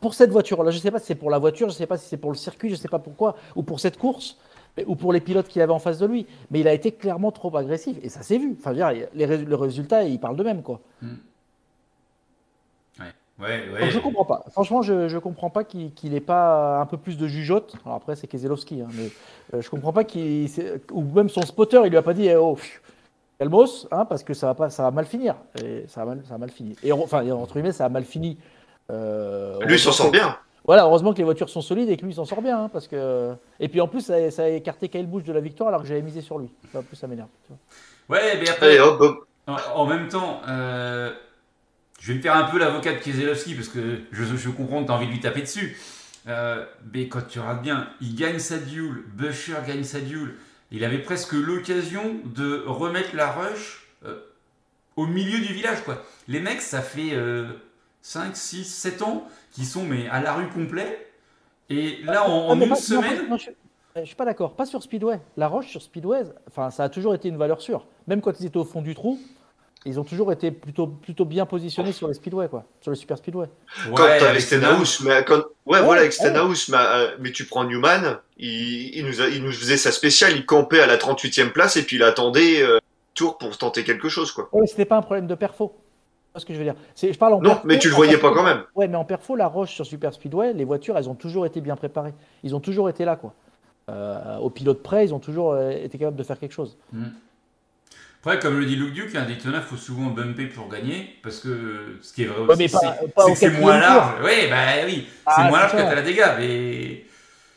Pour cette voiture-là, je ne sais pas si c'est pour la voiture, je ne sais pas si c'est pour le circuit, je ne sais pas pourquoi, ou pour cette course, mais- ou pour les pilotes qu'il avait en face de lui. Mais il a été clairement trop agressif, et ça s'est vu. Enfin, je veux dire, les, rés- le résultat, ils parlent d'eux-mêmes, quoi. Ouais, ouais. Donc je comprends pas. Franchement, je ne comprends pas qu'il qu'il ait pas un peu plus de jugeote. Alors après, c'est Keselowski, hein, mais euh, je comprends pas qu'il. Ou même son spotter, il lui a pas dit eh, oh, pfiou, Calmos, hein, parce que ça va pas, ça va mal finir. Et ça va mal, ça va mal finir. Et enfin, entre guillemets, ça a mal fini. Euh, Lui, il s'en sort bien. Voilà, heureusement que les voitures sont solides et que lui il s'en sort bien, hein, parce que. Et puis en plus, ça, a- ça a écarté Kyle Busch de la victoire alors que j'avais misé sur lui. En plus, ça m'énerve. Ouais, mais après, Allez, hop, hop. en, en même temps, euh, je vais me faire un peu l'avocat de Keselowski parce que je, je comprends que tu as envie de lui taper dessus. Euh, mais quand tu regardes bien, il gagne sa duel, Busher gagne sa duel. Il avait presque l'occasion de remettre la rush euh, au milieu du village. quoi. Les mecs, ça fait euh, 5, 6, 7 ans qu'ils sont mais à la rue complet. Et là, en, Ah, en une pas- semaine, non, je, je suis pas d'accord. Pas sur Speedway. La Roche sur Speedway, enfin, ça a toujours été une valeur sûre. Même quand ils étaient au fond du trou, ils ont toujours été plutôt, plutôt bien positionnés sur les Speedway, quoi. Sur les Super Speedway. Quand ouais, t'avais avec Stenhouse, mais quand, ouais, Ouais, voilà, avec ouais. Stenhouse, mais, euh, mais tu prends Newman, il, il nous a, il nous faisait sa spéciale, il campait à la 38e place et puis il attendait euh, tour pour tenter quelque chose, quoi. Ouais, c'était pas un problème de perfo. Ce que je veux dire C'est- Je parle en Non, perfo, mais tu le voyais perfo- pas quand même. Ouais, mais en perfo, la Roche sur Super Speedway, les voitures, elles ont toujours été bien préparées. Ils ont toujours été là, quoi. Euh, au pilote près, ils ont toujours euh, été capables de faire quelque chose. Après, comme le dit Luke Duke, un Daytona, faut souvent bumper pour gagner, parce que ce qui est vrai Ouais, aussi, c'est pas c'est au que c'est moins large. Oui, bah oui, c'est Ah, moins large que t'as la dégâts, mais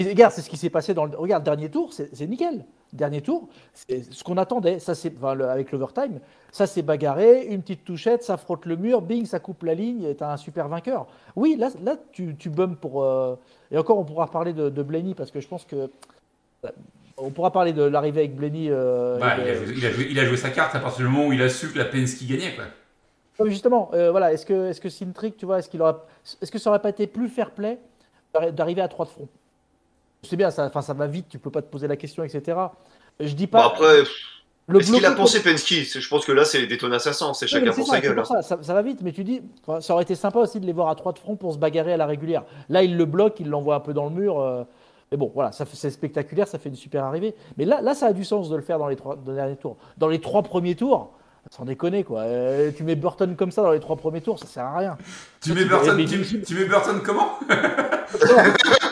regarde, c'est ce qui s'est passé dans le. Regarde, dernier tour, c'est c'est nickel. Dernier tour, c'est ce qu'on attendait. Ça, c'est enfin, le- avec l'overtime, ça s'est bagarré, une petite touchette, ça frotte le mur, bing, ça coupe la ligne, et t'as un super vainqueur. Oui, là, là tu, tu bums pour. euh, Et encore, on pourra parler de, de Blaney parce que je pense que. On pourra parler de l'arrivée avec Blaney. euh, bah, il, a joué, il a joué- il a joué sa carte à partir du moment où il a su que la Penske gagnait. Quoi. Non, justement, euh, voilà, est-ce que, est-ce que tu vois, est-ce qu'il aura, est-ce que ça aurait pas été plus fair play d'arri- d'arriver à 3 de front? C'est bien, ça, enfin, ça va vite, tu peux pas te poser la question, etc. Je dis Bon, pas. après, le est-ce qu'il a pensé Penske? C'est- Je pense que là, c'est Daytona 500, c'est Oui, chacun c'est pour ça, sa c'est gueule. pour hein. ça, ça, ça va vite, mais tu dis, enfin, ça aurait été sympa aussi de les voir à 3 de front pour se bagarrer à la régulière. Là, il le bloque, il l'envoie un peu dans le mur. euh, mais bon, voilà, c'est spectaculaire, ça fait une super arrivée. Mais là, là, ça a du sens de le faire dans les trois dans les derniers tours. Dans les trois premiers tours, sans déconner, quoi. Euh, tu mets Burton comme ça dans les trois premiers tours, ça sert à rien. Tu mets, tu- Burton, mais- tu, tu mets Burton comment?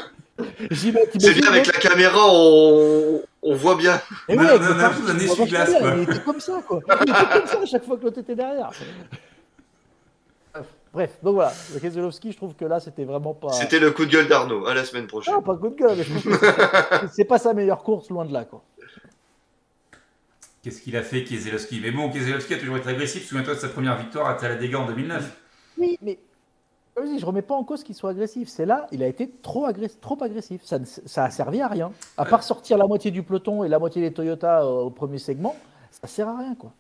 C'est bien, avec la caméra, on, on voit bien. Et ouais, on a l'impression d'un essuie-glace, Il était comme ça, quoi. Il était comme ça à chaque fois que l'autre était derrière. Bref, donc voilà. Le Keselowski, je trouve que là, c'était vraiment pas. C'était le coup de gueule d'Arnaud. À la semaine prochaine. Non, pas coup de gueule, c'est pas sa meilleure course, loin de là, quoi. Qu'est-ce qu'il a fait, Keselowski? Mais bon, Keselowski a toujours été agressif. Souviens-toi de sa première victoire à Talladega en 2009. Oui, mais. Comme je je remets pas en cause qu'il soit agressif. C'est là, il a été trop, agressif, trop agressif. Ça, ne- ça a servi à rien. À part sortir la moitié du peloton et la moitié des Toyota au, au premier segment, ça sert à rien, quoi.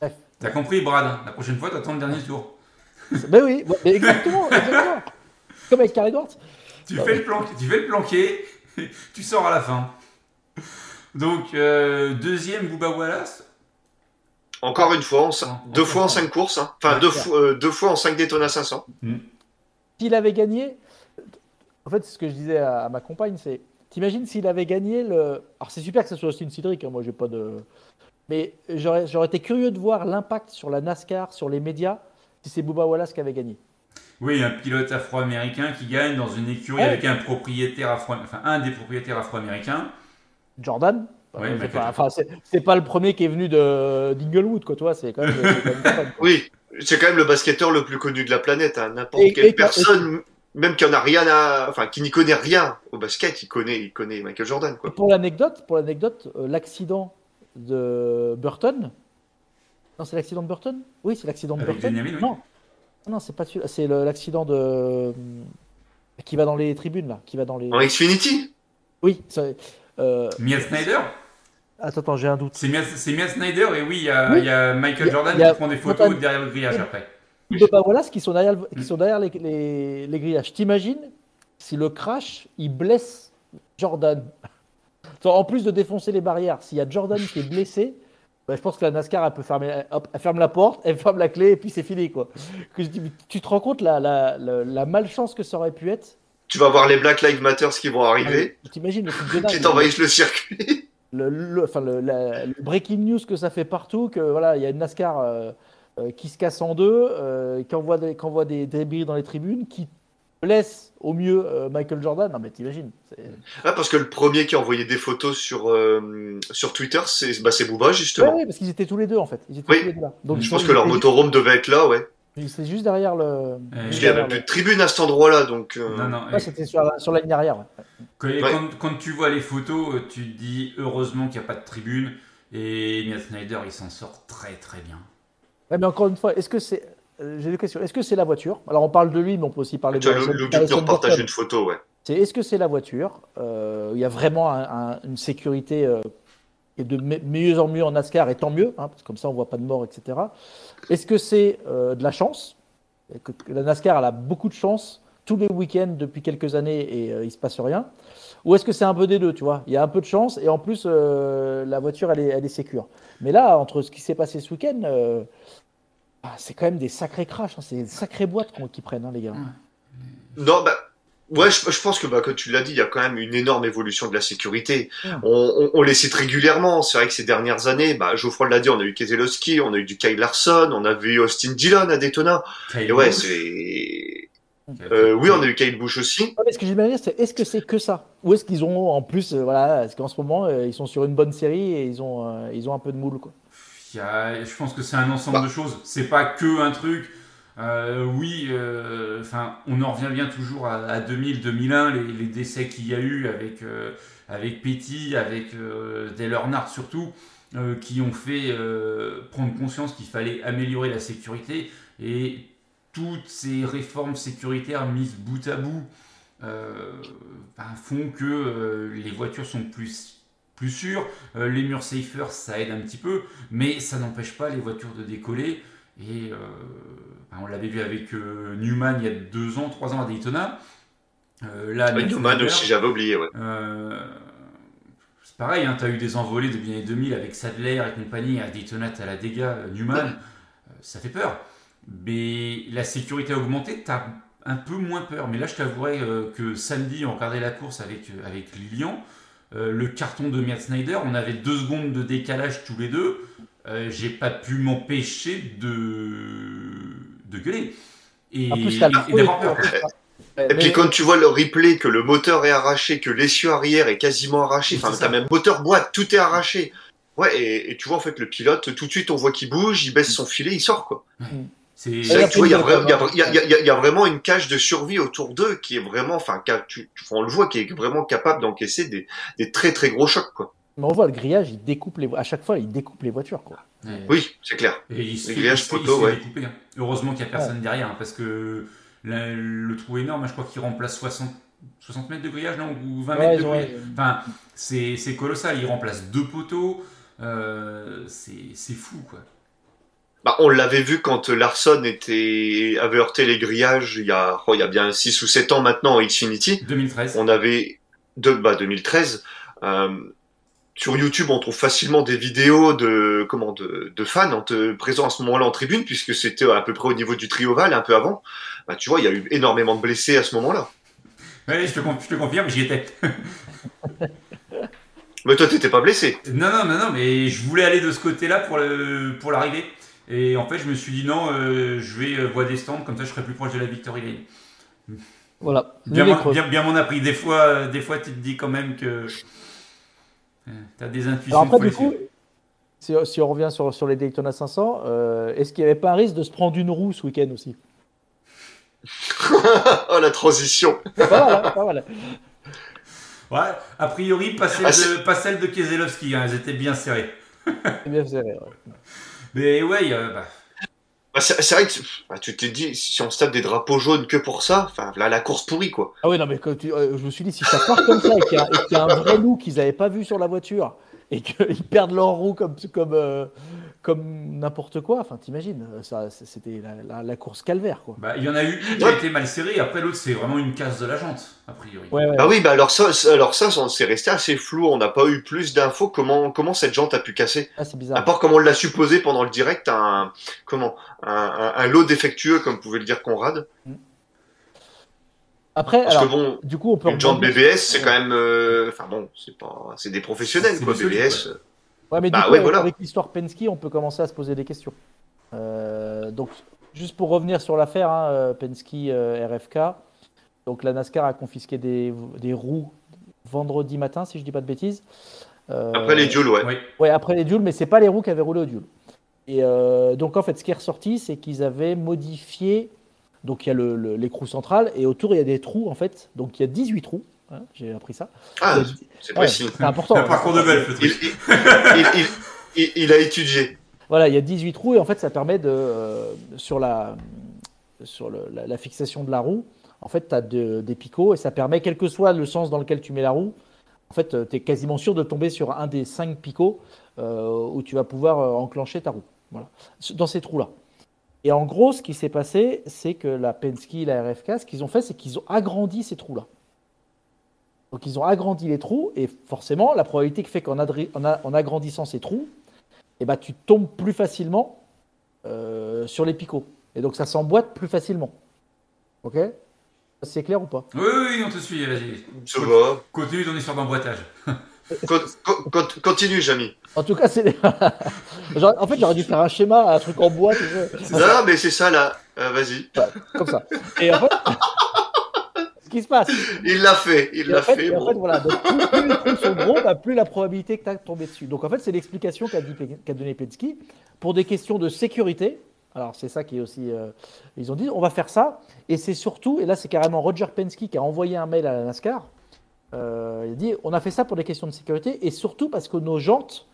Bref. T'as compris, Brad? La prochaine fois, t'attends le dernier tour. Ben oui, mais exactement, exactement. Comme avec Carl. Tu fais le, plan- tu fais le planquer, tu sors à la fin. Donc, euh, deuxième, Booba Wallace. Encore une fois, en En- deux fois en cinq cinq courses. hein. Enfin, Ouais, deux, euh, deux fois en 5 Daytona 500. S'il avait gagné, en fait, c'est ce que je disais à, à ma compagne, c'est, t'imagines s'il avait gagné le. Alors c'est super que ce soit Austin Cedric, hein, moi j'ai pas de. Mais j'aurais, j'aurais été curieux de voir l'impact sur la NASCAR, sur les médias, si c'est Bubba Wallace qui avait gagné. Oui, un pilote afro-américain qui gagne dans une écurie Ouais. avec un propriétaire afro enfin un des propriétaires afro-américains. Jordan. Ouais, Euh, c'est, pas, enfin, c'est, c'est pas le premier qui est venu de, d'Inglewood, quoi, tu vois, c'est quand même. c'est quand même Jordan, quoi. Oui, c'est quand même le basketteur le plus connu de la planète. hein. N'importe Et- quelle et- personne, même qui en a rien à, enfin, qui n'y connaît rien au basket, il connaît, il connaît Michael Jordan, Et quoi. pour l'anecdote, pour l'anecdote, euh, l'accident de Burton. Non, c'est l'accident de Burton? Oui, c'est l'accident de Avec Burton. Oui. Non, non, c'est pas celui-là. C'est le- l'accident de qui va dans les tribunes là, qui va dans les. En Xfinity? Oui. Euh, Mia Snyder Attends, attends, j'ai un doute. C'est Mia, c'est Mia Snyder et oui, il y a, Oui. il y a Michael Il y a- Jordan il y a qui prend des photos derrière le grillage Oui. après. De ce qui sont derrière, qui sont derrière les, les, les grillages. T'imagines si le crash il blesse Jordan? En plus de défoncer les barrières, s'il y a Jordan qui est blessé, bah, je pense que la NASCAR elle peut fermer, hop, elle ferme la porte, elle ferme la clé et puis c'est fini quoi. Que tu te rends compte la, la, la, la malchance que ça aurait pu être Tu vas voir les Black Lives Matter qui vont arriver, T'imagines le truc de dingue. qui t'envahissent le circuit. le, le- enfin, le, la- le breaking news que ça fait partout, que voilà, il y a une NASCAR euh, euh, qui se casse en deux, euh, qui envoie des, qui envoie des débris dans les tribunes, qui laisse au mieux Michael Jordan. Non, mais t'imagines. Ah, parce que le premier qui a envoyé des photos sur, sur Twitter, c'est bah, Booba, justement. ouais, parce qu'ils étaient tous les deux en fait. Ils étaient Oui. tous les deux là. Donc Je pense que leur motorhome devait être là, ouais. C'est juste derrière le. Parce Parce qu'il n'y a derrière même plus de tribune à cet endroit-là, donc... euh, Non, non. Ouais, c'était sur la, sur la ligne arrière. ouais. Quand, Ouais. quand, quand tu vois les photos, euh, tu te dis heureusement qu'il n'y a pas de tribune. Et Mia Snyder, il s'en sort très très bien. Ouais, mais encore une fois, est-ce que c'est. euh, J'ai des questions. Est-ce que c'est la voiture? Alors on parle de lui, mais on peut aussi parler Tu vois, de. le, Harrison- le Duke nous Harrison repartage Burton. une photo, ouais. C'est est-ce que c'est la voiture? Euh, Il y a vraiment un- un- une sécurité euh, est de mieux en mieux en NASCAR, et tant mieux, hein, parce que comme ça on voit pas de mort, etc. Est-ce que c'est euh, de la chance? Et La NASCAR elle a beaucoup de chance tous les week-ends depuis quelques années et euh, il se passe rien? Ou est-ce que c'est un peu des deux, tu vois? Il y a un peu de chance et en plus euh, la voiture elle est, elle est sécure. Mais là, entre ce qui s'est passé ce week-end, euh, ah, c'est quand même des sacrés crashs, hein, c'est des sacrées boîtes qu'ils prennent, hein, les gars. Non, bah... Ouais, je, je pense que, bah, comme tu l'as dit, il y a quand même une énorme évolution de la sécurité. On, on, on les cite régulièrement. C'est vrai que ces dernières années, bah, Geoffroy l'a dit, on a eu Keselowski, on a eu du Kyle Larson, on a vu Austin Dillon à Daytona. Kyle Et ouais, c'est... Euh, oui, on a eu Kyle Busch aussi. Ah, mais ce que j'imagine, c'est est-ce que c'est que ça? Ou est-ce qu'ils ont en plus, euh, voilà, est-ce qu'en ce moment euh, ils sont sur une bonne série et ils ont, euh, ils ont un peu de moule quoi? Il y a- je pense que c'est un ensemble Bah. de choses. C'est pas que un truc. Euh, oui, euh, on en revient bien toujours à, à 2000, 2001, les, décès qu'il y a eu avec euh, avec Petty, avec euh, Dale Earnhardt surtout, qui ont fait prendre conscience qu'il fallait améliorer la sécurité et toutes ces réformes sécuritaires mises bout à bout ben, font que les voitures sont plus plus sûres, les murs safer ça aide un petit peu, mais ça n'empêche pas les voitures de décoller. Et on l'avait vu avec euh, Newman il y a deux ans, trois ans à Daytona. Euh, là, Newman aussi, j'avais oublié, ouais. euh, c'est pareil, hein, tu as eu des envolées depuis les années 2000 avec Sadler et compagnie. À Daytona, tu as la dégâts Newman. Ça fait peur. Mais la sécurité a augmenté, tu as un peu moins peur. Mais là, je t'avouerai que samedi, on regardait la course avec, avec Lilian. Euh, le carton de Matt Snyder, on avait deux secondes de décalage tous les deux. Euh, J'ai pas pu m'empêcher de, de gueuler. Et, En plus, t'as le et- et d'avoir peur. Et puis quand tu vois le replay, que le moteur est arraché, que l'essieu arrière est quasiment arraché, enfin t'as même moteur boîte, tout est arraché. Ouais, et, et tu vois en fait le pilote, tout de suite on voit qu'il bouge, il baisse son filet, il sort quoi. C'est C'est vrai que tu vois, il y, a vraiment une cage de survie autour d'eux qui est vraiment, enfin, tu- on le voit, qui est vraiment capable d'encaisser des, des très très gros chocs quoi. Mais on voit le grillage, il découpe les, à chaque fois, il découpe les voitures quoi. Ouais. Oui, c'est clair. Et il se se fait ouais. découper, hein. Heureusement qu'il n'y a personne derrière, hein, parce que la- le trou énorme. Je crois qu'il remplace 60, 60 mètres de grillage, non Ou 20 Ouais, mètres de ouais, grillage. Enfin, c'est c'est colossal. Il remplace deux poteaux. Euh, c'est c'est fou, quoi. Bah, on l'avait vu quand Larson était, avait heurté les grillages il y a, oh, il y a bien 6 ou 7 ans maintenant en Xfinity. 2013. on avait de bah, 2013 euh, sur YouTube on trouve facilement des vidéos de comment de, de fans en te- présents à ce moment-là en tribune puisque c'était à peu près au niveau du trioval un peu avant bah, tu vois il y a eu énormément de blessés à ce moment-là Ouais, je te, je te confirme, j'y étais. mais toi t'étais pas blessé Non, non, non, non, mais je voulais aller de ce côté-là pour le- pour l'arrivée. Et en fait, je me suis dit non, euh, je vais euh, voir des stands, comme ça je serai plus proche de la Victory Lane. Voilà. Bien creux. bien, bien m'en a pris. Des fois, euh, des fois, tu te dis quand même que euh, t'as des intuitions. Alors après, du coup, si, si on revient sur, sur les Daytona 500, euh, est-ce qu'il n'y avait pas un risque de se prendre une roue ce week-end aussi? Oh la transition Pas mal, hein, pas mal. Ouais, a priori, pas celle, Ah, de, pas celle de Keselowski, hein, elles étaient bien serrées. C'est bien serré, ouais. Mais ouais, euh, bah, Bah, c'est vrai que bah, tu t'es dit si on se tape des drapeaux jaunes que pour ça la course pourrie quoi. Ah oui, non, mais euh, je me suis dit, si ça part comme ça et qu'il y, a- et qu'il y a un vrai loup qu'ils n'avaient pas vu sur la voiture et qu'ils perdent leur roue comme, comme, euh, comme n'importe quoi, enfin, t'imagines, euh, ça, c'était la, la- la course calvaire, quoi. bah, il y en a eu une qui a été mal serrée, après l'autre, c'est vraiment une casse de la jante, a priori. Ouais, ouais. Ah oui, bah alors ça, ça- alors ça, c'est resté assez flou. On n'a pas eu plus d'infos. Comment, comment cette jante a pu casser? Ah, c'est À bizarre. part comme on l'a supposé pendant le direct, un, comment, un, un, un lot défectueux, comme pouvait le dire Conrad. Après, Parce alors, que bon, du coup, on peut. une jante BBS, c'est quand même, euh, enfin bon, c'est pas, c'est des professionnels quoi, solide, BBS. Ouais, mais du Bah coup, ouais, avec, voilà. avec l'histoire Penske, on peut commencer à se poser des questions. Euh, donc, juste pour revenir sur l'affaire, hein, euh, Penske euh, RFK, Donc la NASCAR a confisqué des, des roues vendredi matin, si je dis pas de bêtises. Euh, Après les duels, ouais. Oui. Ouais, après les duels, mais c'est pas les roues qui avaient roulé au duel. Et euh, donc en fait, ce qui est ressorti, c'est qu'ils avaient modifié. Donc il y a le- le- l'écrou central et autour il y a des trous en fait. Donc il y a 18 trous. Hein, J'ai appris ça. Ah, c'est Ouais, précis. c'est important. Un parcours de golf, le Il, il, il, il- il- il a étudié. Voilà, il y a 18 trous et en fait, ça permet de, euh, sur, la, sur le- la, la fixation de la roue, en fait, tu as des picots et ça permet, quel que soit le sens dans lequel tu mets la roue, en fait, tu es quasiment sûr de tomber sur un des 5 picots euh, où tu vas pouvoir euh, enclencher ta roue. Voilà, dans ces trous-là. Et en gros, ce qui s'est passé, c'est que la Penske et la RFK, ce qu'ils ont fait, c'est qu'ils ont agrandi ces trous-là. Donc, ils ont agrandi les trous et forcément, la probabilité qui fait qu'en adri- en a- en agrandissant ces trous, eh ben, tu tombes plus facilement euh, sur les picots. Et donc ça s'emboîte plus facilement. Ok? C'est clair ou pas? Oui, oui, oui, on te suit, vas-y. Ça va. Continue ton histoire d'emboîtage. Con- con- con- Continue, Jamy. En tout cas, c'est. En fait, j'aurais dû faire un schéma, un truc en bois, tu sais, Non, non, mais c'est ça, là. Euh, Vas-y. comme ça. Et en fait, qui se passe, Il l'a fait. Il l'a fait, en fait, voilà, donc, plus, plus les trous sont gros, bah, plus la probabilité que tu as de tomber dessus. Donc en fait, c'est l'explication qu'a dit- qu'a donné Pensky pour des questions de sécurité. Alors c'est ça qui est aussi, euh, ils ont dit, on va faire ça, et c'est surtout, et là c'est carrément Roger Penske qui a envoyé un mail à la NASCAR. Euh, il a dit, on a fait ça pour des questions de sécurité, et surtout parce que nos jantes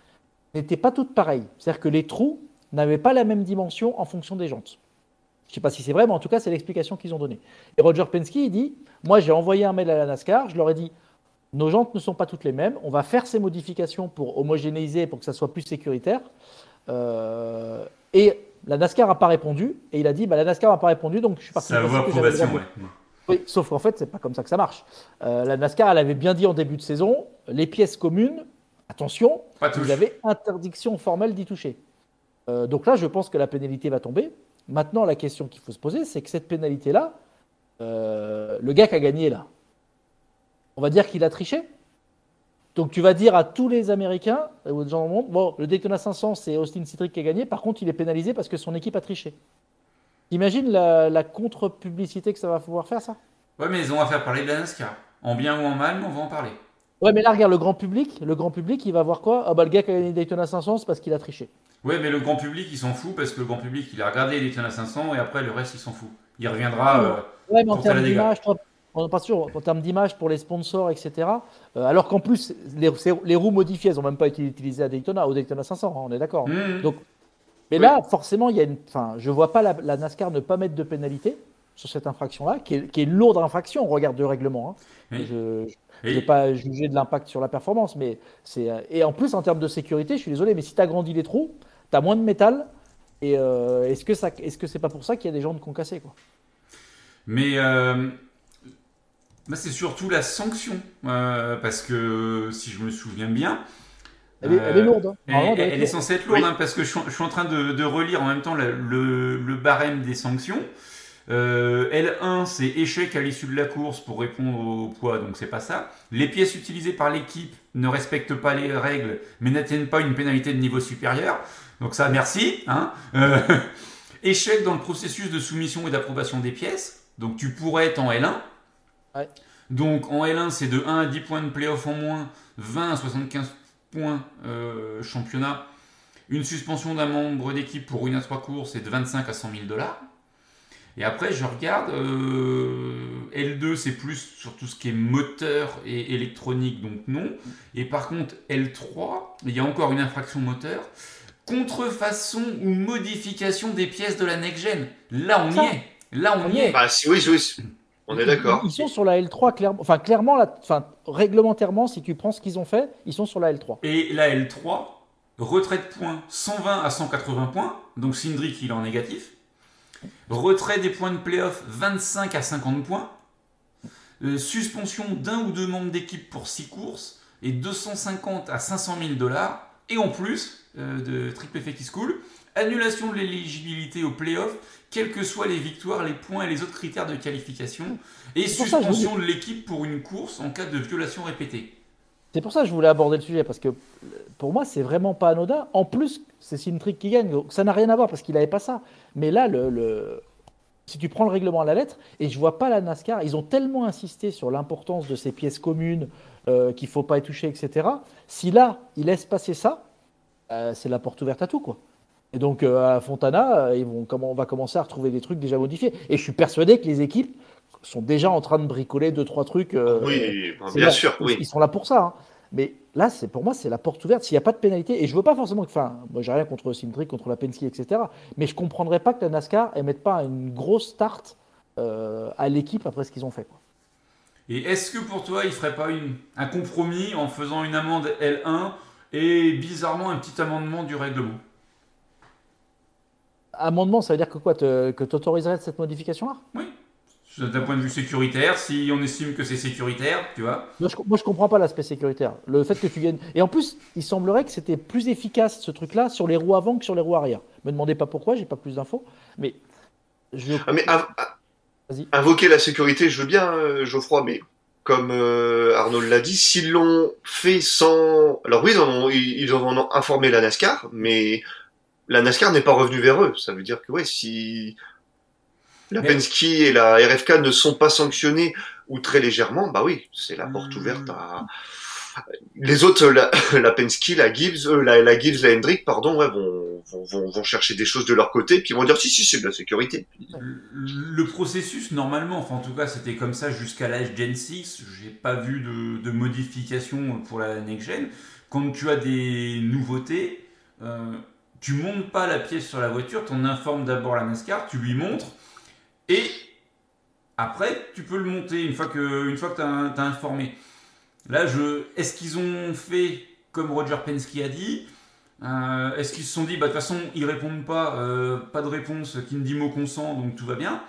n'étaient pas toutes pareilles. C'est-à-dire que les trous n'avaient pas la même dimension en fonction des jantes. Je ne sais pas si c'est vrai, mais en tout cas, c'est l'explication qu'ils ont donnée. Et Roger Penske, il dit Moi, j'ai envoyé un mail à la NASCAR, je leur ai dit Nos jantes ne sont pas toutes les mêmes, on va faire ces modifications pour homogénéiser, pour que ça soit plus sécuritaire. Euh, et la NASCAR n'a pas répondu, et il a dit bah, La NASCAR n'a pas répondu, donc je suis parti. Ça vaut approbation, ouais. oui, sauf qu'en fait, c'est pas comme ça que ça marche. Euh, la NASCAR, elle avait bien dit en début de saison, les pièces communes, attention, vous avez interdiction formelle d'y toucher. Euh, donc là, je pense que la pénalité va tomber. Maintenant, la question qu'il faut se poser, c'est que cette pénalité-là, euh, le gars qui a gagné là, on va dire qu'il a triché. Donc tu vas dire à tous les Américains, euh, aux gens dans le monde, bon, le Daytona 500, c'est Austin Cedric qui a gagné, par contre, il est pénalisé parce que son équipe a triché. Imagine la, la contre-publicité que ça va pouvoir faire, ça Ouais, mais ils ont à faire parler de la NASCAR. En bien ou en mal, on va en parler. Ouais, mais là, regarde, le grand public, le grand public, il va voir quoi? Ah bah le gars qui a gagné Daytona 500, c'est parce qu'il a triché. Ouais, mais le grand public, il s'en fout parce que le grand public, il a regardé Daytona 500 et après, le reste, il s'en fout. Il reviendra. euh, Ouais, mais en termes d'image, pas sûr, en termes d'image pour les sponsors, etc. euh, alors qu'en plus, les, roues modifiées, elles n'ont même pas été utilisées à Daytona, au Daytona 500, hein, on est d'accord. hmm. Donc, mais Oui. là, forcément, il y a une, enfin, je vois pas la, la NASCAR ne pas mettre de pénalité sur cette infraction-là, qui est, qui est une lourde infraction. On regarde le règlement. hein. Oui. Je, je ne vais pas juger de l'impact sur la performance, mais c'est et en plus en termes de sécurité, je suis désolé, mais si tu agrandis les trous, tu as moins de métal. Et euh, est-ce que ça, est-ce que c'est pas pour ça qu'il y a des gens de concassés quoi? Mais euh, c'est surtout la sanction. euh, parce que si je me souviens bien. Elle est, elle est lourde. hein. Elle, est censée être lourde, Oui. hein, parce que je, suis- je suis en train de, de relire en même temps le, le- le barème des sanctions. Euh, L1, c'est échec à l'issue de la course pour répondre au poids, donc c'est pas ça. Les pièces utilisées par l'équipe ne respectent pas les règles, mais n'atteignent pas une pénalité de niveau supérieur. Donc ça, merci. Hein. Euh, échec dans le processus de soumission et d'approbation des pièces. Donc tu pourrais être en L1. Ouais. Donc en L1, c'est de 1 à 10 points de playoff en moins, 20 à 75 points euh, championnat. Une suspension d'un membre d'équipe pour une à trois courses est de 25 à 100 000 dollars. Et après, je regarde, euh, L2, c'est plus sur tout ce qui est moteur et électronique, donc non. Et par contre, L3, il y a encore une infraction moteur. Contrefaçon ou modification des pièces de la next-gen. Là, on y est. Là, on On y est. Bah, si, oui, oui, on est d'accord. Ils sont sur la L3 clairement. Enfin, clairement, la- enfin, réglementairement, si tu prends ce qu'ils ont fait, ils sont sur la L3. Et la L3, retrait de points 120 à 180 points, donc Cindric il est en négatif. Retrait des points de playoff 25 à 50 points. Euh, suspension d'un ou deux membres d'équipe pour 6 courses et 250 à 500 000 dollars. Et en plus de triple effet qui se coule, annulation de l'éligibilité aux playoffs, quelles que soient les victoires, les points et les autres critères de qualification. Et ça suspension de l'équipe pour une course en cas de violation répétée. C'est pour ça que je voulais aborder le sujet, parce que euh, pour moi, c'est vraiment pas anodin. En plus, c'est Sintrick qui gagne, donc ça n'a rien à voir, parce qu'il n'avait pas ça. Mais là, le, le- Si tu prends le règlement à la lettre, et je vois pas la NASCAR, ils ont tellement insisté sur l'importance de ces pièces communes, euh, qu'il faut pas y toucher, etc. Si là, ils laissent passer ça, euh, c'est la porte ouverte à tout, quoi. Et donc euh, à Fontana, euh, ils vont, comment, on va commencer à retrouver des trucs déjà modifiés. Et je suis persuadé que les équipes sont déjà en train de bricoler deux trois trucs. euh, Oui, bien là, sûr, ils- oui. Ils sont là pour ça. hein. Mais là, c'est pour moi, c'est la porte ouverte. S'il n'y a pas de pénalité, et je veux pas forcément que, enfin, moi, j'ai rien contre Sindrick, contre la Penske, etc. Mais je comprendrais pas que la NASCAR ne mette pas une grosse start euh, à l'équipe après ce qu'ils ont fait. quoi. Et est-ce que pour toi, il ferait pas une, un compromis en faisant une amende L1 et bizarrement un petit amendement du règlement Amendement, ça veut dire que quoi, te- que tu autoriserais cette modification-là? D'un point de vue sécuritaire, si on estime que c'est sécuritaire, tu vois. Moi, je, moi, je comprends pas l'aspect sécuritaire. Le fait que tu gagnes. Et en plus, il semblerait que c'était plus efficace ce truc-là sur les roues avant que sur les roues arrière. Me demandez pas pourquoi, j'ai pas plus d'infos. Mais je. Ah, mais invoquer la sécurité, je veux bien, euh, Geoffroy, mais comme euh, Arnaud l'a dit, s'ils l'ont fait sans... Alors oui, ils en ont, ils ils en ont informé la NASCAR, mais la NASCAR n'est pas revenue vers eux. Ça veut dire que ouais, si la Mais- Penske et la RFK ne sont pas sanctionnés ou très légèrement, bah oui, c'est la porte ouverte à... Les autres, la, la Penske, la Gibbs, euh, la, la Gibbs, la Hendrick, pardon, vont, vont, vont, chercher des choses de leur côté, puis vont dire si, si, c'est de la sécurité. Le processus, normalement, enfin en tout cas, c'était comme ça jusqu'à l'âge Gen 6. J'ai pas vu de, modification pour la next gen. Quand tu as des nouveautés, euh, tu montes pas la pièce sur la voiture, tu en informes d'abord la NASCAR, tu lui montres, et après, tu peux le monter une fois que, une fois que tu as, informé. Là, je, est-ce qu'ils ont fait comme Roger Penske a dit Euh, Est-ce qu'ils se sont dit, bah de toute façon, ils répondent pas, euh, pas de réponse, qui ne dit mot consent, donc tout va bien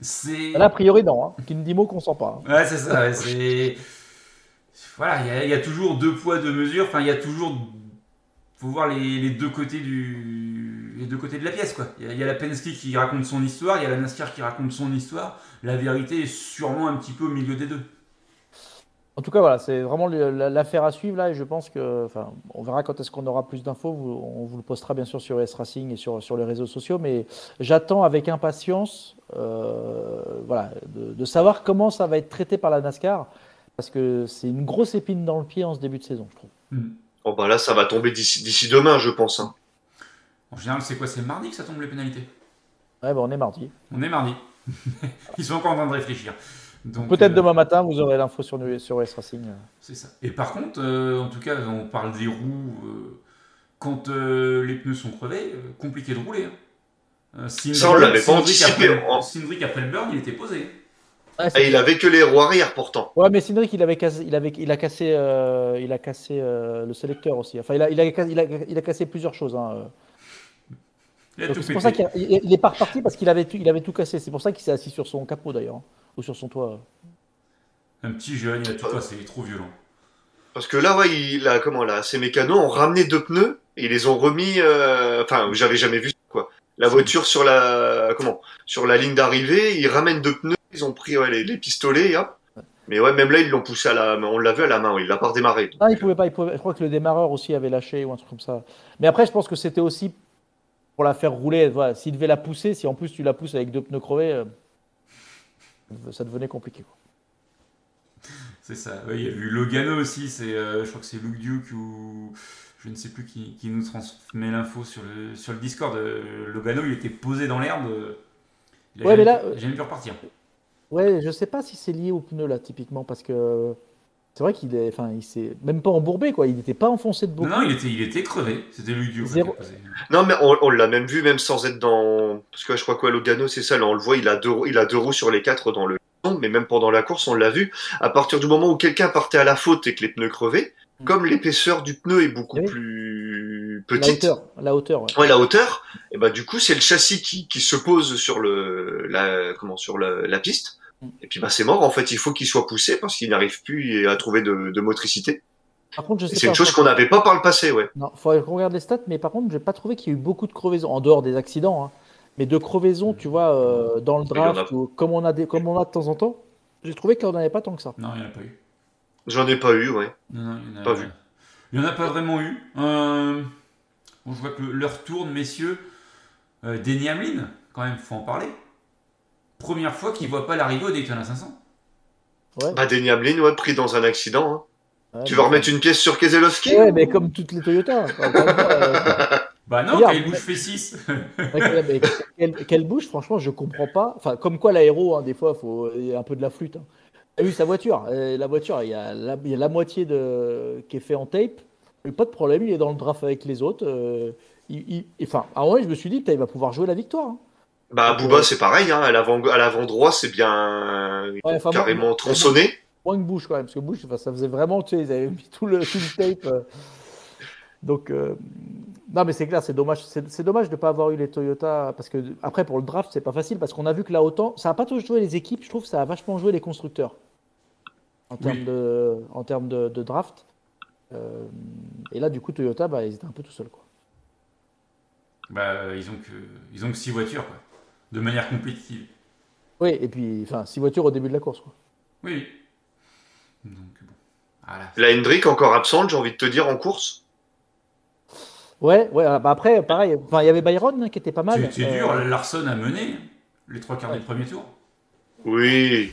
C'est. Là, a priori, non. Hein. Qui ne dit mot qu'on sent pas. hein. Ouais, c'est ça, ouais, c'est. Voilà, il y a- il y, a toujours deux poids, deux mesures, enfin, il y a toujours. faut voir les, les deux côtés du. les deux côtés de la pièce, quoi. Il y, y a la Penske qui raconte son histoire, il y a la NASCAR qui raconte son histoire. La vérité est sûrement un petit peu au milieu des deux. En tout cas, voilà, c'est vraiment l'affaire à suivre là, et je pense que, enfin, on verra quand est-ce qu'on aura plus d'infos. On vous le postera bien sûr sur S Racing et sur, sur les réseaux sociaux, mais j'attends avec impatience, euh, voilà, de, de savoir comment ça va être traité par la NASCAR, parce que c'est une grosse épine dans le pied en ce début de saison, je trouve. Oh bah là, ça va tomber d'ici d'ici demain, je pense. Hein. En général, c'est quoi C'est mardi que ça tombe les pénalités? Ouais, ben, on est mardi. On est mardi. Ils sont encore en train de réfléchir. Donc, Peut-être euh, demain matin, vous aurez l'info sur, sur S Racing. C'est ça. Et par contre, euh, en tout cas, on parle des roues. euh, quand euh, les pneus sont crevés, compliqué de rouler. hein. Cindric- Ça, on l'avait pas Cindric anticipé. Après, Cindric, après le burn, il était posé. Ouais, Et il avait que les roues arrière pourtant. Ouais, mais Cindric, il avait cassé, il avait, il a cassé, euh, il a cassé euh, le sélecteur aussi. Enfin, il a, il a, il a, il a cassé plusieurs choses. hein. C'est pour ça qu'il il- il est pas reparti parce qu'il avait tout, il avait tout cassé. C'est pour ça qu'il s'est assis sur son capot d'ailleurs, hein, ou sur son toit. Un petit jeune, il a tout cassé, il est trop violent. Parce que là, ouais, il a, comment là, ces mécanos ont ramené deux pneus et ils les ont remis. euh, Enfin, j'avais jamais vu quoi. La voiture sur la, comment, sur la ligne d'arrivée, ils ramènent deux pneus, ils ont pris ouais, les, les pistolets, hop. Mais ouais, même là, ils l'ont poussé à la, main. on l'a vu à la main, il l'a pas redémarré. Ah, il pouvait pas. Il pouvait, je crois que le démarreur aussi avait lâché ou un truc comme ça. Mais après, je pense que c'était aussi pour la faire rouler. Voilà, s'il devait la pousser, si en plus tu la pousses avec deux pneus crevés, euh, ça devenait compliqué. quoi. C'est ça. Ouais, il y a eu Logano aussi, c'est, euh, je crois que c'est Luke Duke ou je ne sais plus qui, qui nous transmet l'info sur le, sur le Discord. Euh, Logano, il était posé dans l'herbe. Il a Ouais, jamais, mais là, jamais pu repartir. Ouais, je sais pas si c'est lié aux pneus là, typiquement, parce que c'est vrai qu'il est, enfin, il s'est même pas embourbé quoi. Il n'était pas enfoncé de beaucoup. Non, non, il était, il était crevé. C'était Luke Duke. Zéro. Non, mais on, on l'a même vu, même sans être dans. Parce que je crois que ouais, Logano, c'est ça, là, on le voit, il a deux, roues- il a deux roues sur les quatre dans le. Mais même pendant la course, on l'a vu. À partir du moment où quelqu'un partait à la faute et que les pneus crevaient, Mm. comme l'épaisseur du pneu est beaucoup Oui. plus la petite, hauteur, la hauteur. Ouais. ouais, la hauteur, et bah du coup, c'est le châssis qui, qui se pose sur le, la, comment, sur la, la piste. Et puis bah c'est mort. En fait, il faut qu'il soit poussé parce qu'il n'arrive plus à trouver de, de motricité. Par contre, je Et sais c'est une chose qu'on n'avait pas par le passé, ouais. Non, faudrait qu'on regarde les stats, mais par contre, j'ai pas trouvé qu'il y ait eu beaucoup de crevaisons en dehors des accidents, hein, mais de crevaisons, tu vois, euh, dans le a. draft, ou comme on a des, comme on a de temps en temps. J'ai trouvé qu'on n'en avait pas tant que ça. Non, il n'y en a pas eu. J'en ai pas eu, ouais. Non, non, il n'y en a Pas vu. Il n'y en a pas vraiment eu. Euh, bon, je vois que l'heure tourne, messieurs. Euh, Denny Hamlin, quand même, faut en parler. Première fois qu'ils voient pas l'arrivée au Daytona 500. Ouais. Bah, Denny Hamlin, ouais, pris dans un accident. hein. Ouais, tu mais- veux remettre une pièce sur Keselowski? Ouais, mais comme toutes les Toyota. Enfin, fois, euh, Bah non, il bouge fait 6. Ouais, mais quelle, quelle bouche, franchement, je comprends pas. Enfin, comme quoi l'aéro, hein, des fois, faut il y a un peu de la flûte. Hein. T'as vu sa voiture? Euh, La voiture, il y, a la, il y a la moitié de, qui est fait en tape. A Pas de problème, il est dans le draft avec les autres. euh, il, il- enfin, à un moment, je me suis dit, il va pouvoir jouer la victoire. hein. Bah, Booba, c'est pareil, hein, à l'avant, à l'avant droit, c'est bien Ouais, enfin, moi- carrément moi- tronçonné. Moins que Bush quand même, parce que Bush, enfin, ça faisait vraiment, tu sais, ils avaient mis tout le, tout le tape. euh. Donc, euh, non, mais c'est clair, c'est dommage. C'est c'est dommage de ne pas avoir eu les Toyota, parce que après, pour le draft, c'est pas facile, parce qu'on a vu que là, autant, ça n'a pas toujours joué les équipes, je trouve ça a vachement joué les constructeurs en termes, Oui. de, en termes de, de draft. Euh, et là, du coup, Toyota, bah, ils étaient un peu tout seuls. Quoi. Bah, ils ont que, ils ont que 6 voitures, quoi. De manière compétitive. Oui, et puis, enfin, six voitures au début de la course. Quoi. Oui. Donc, bon. Voilà. La Hendrick encore absente, j'ai envie de te dire, en course? Ouais, ouais, bah, après, pareil, enfin, il y avait Byron hein, qui était pas mal. C'est c'est dur, Euh, Larson a mené les trois quarts Ouais. du premier tour. Oui.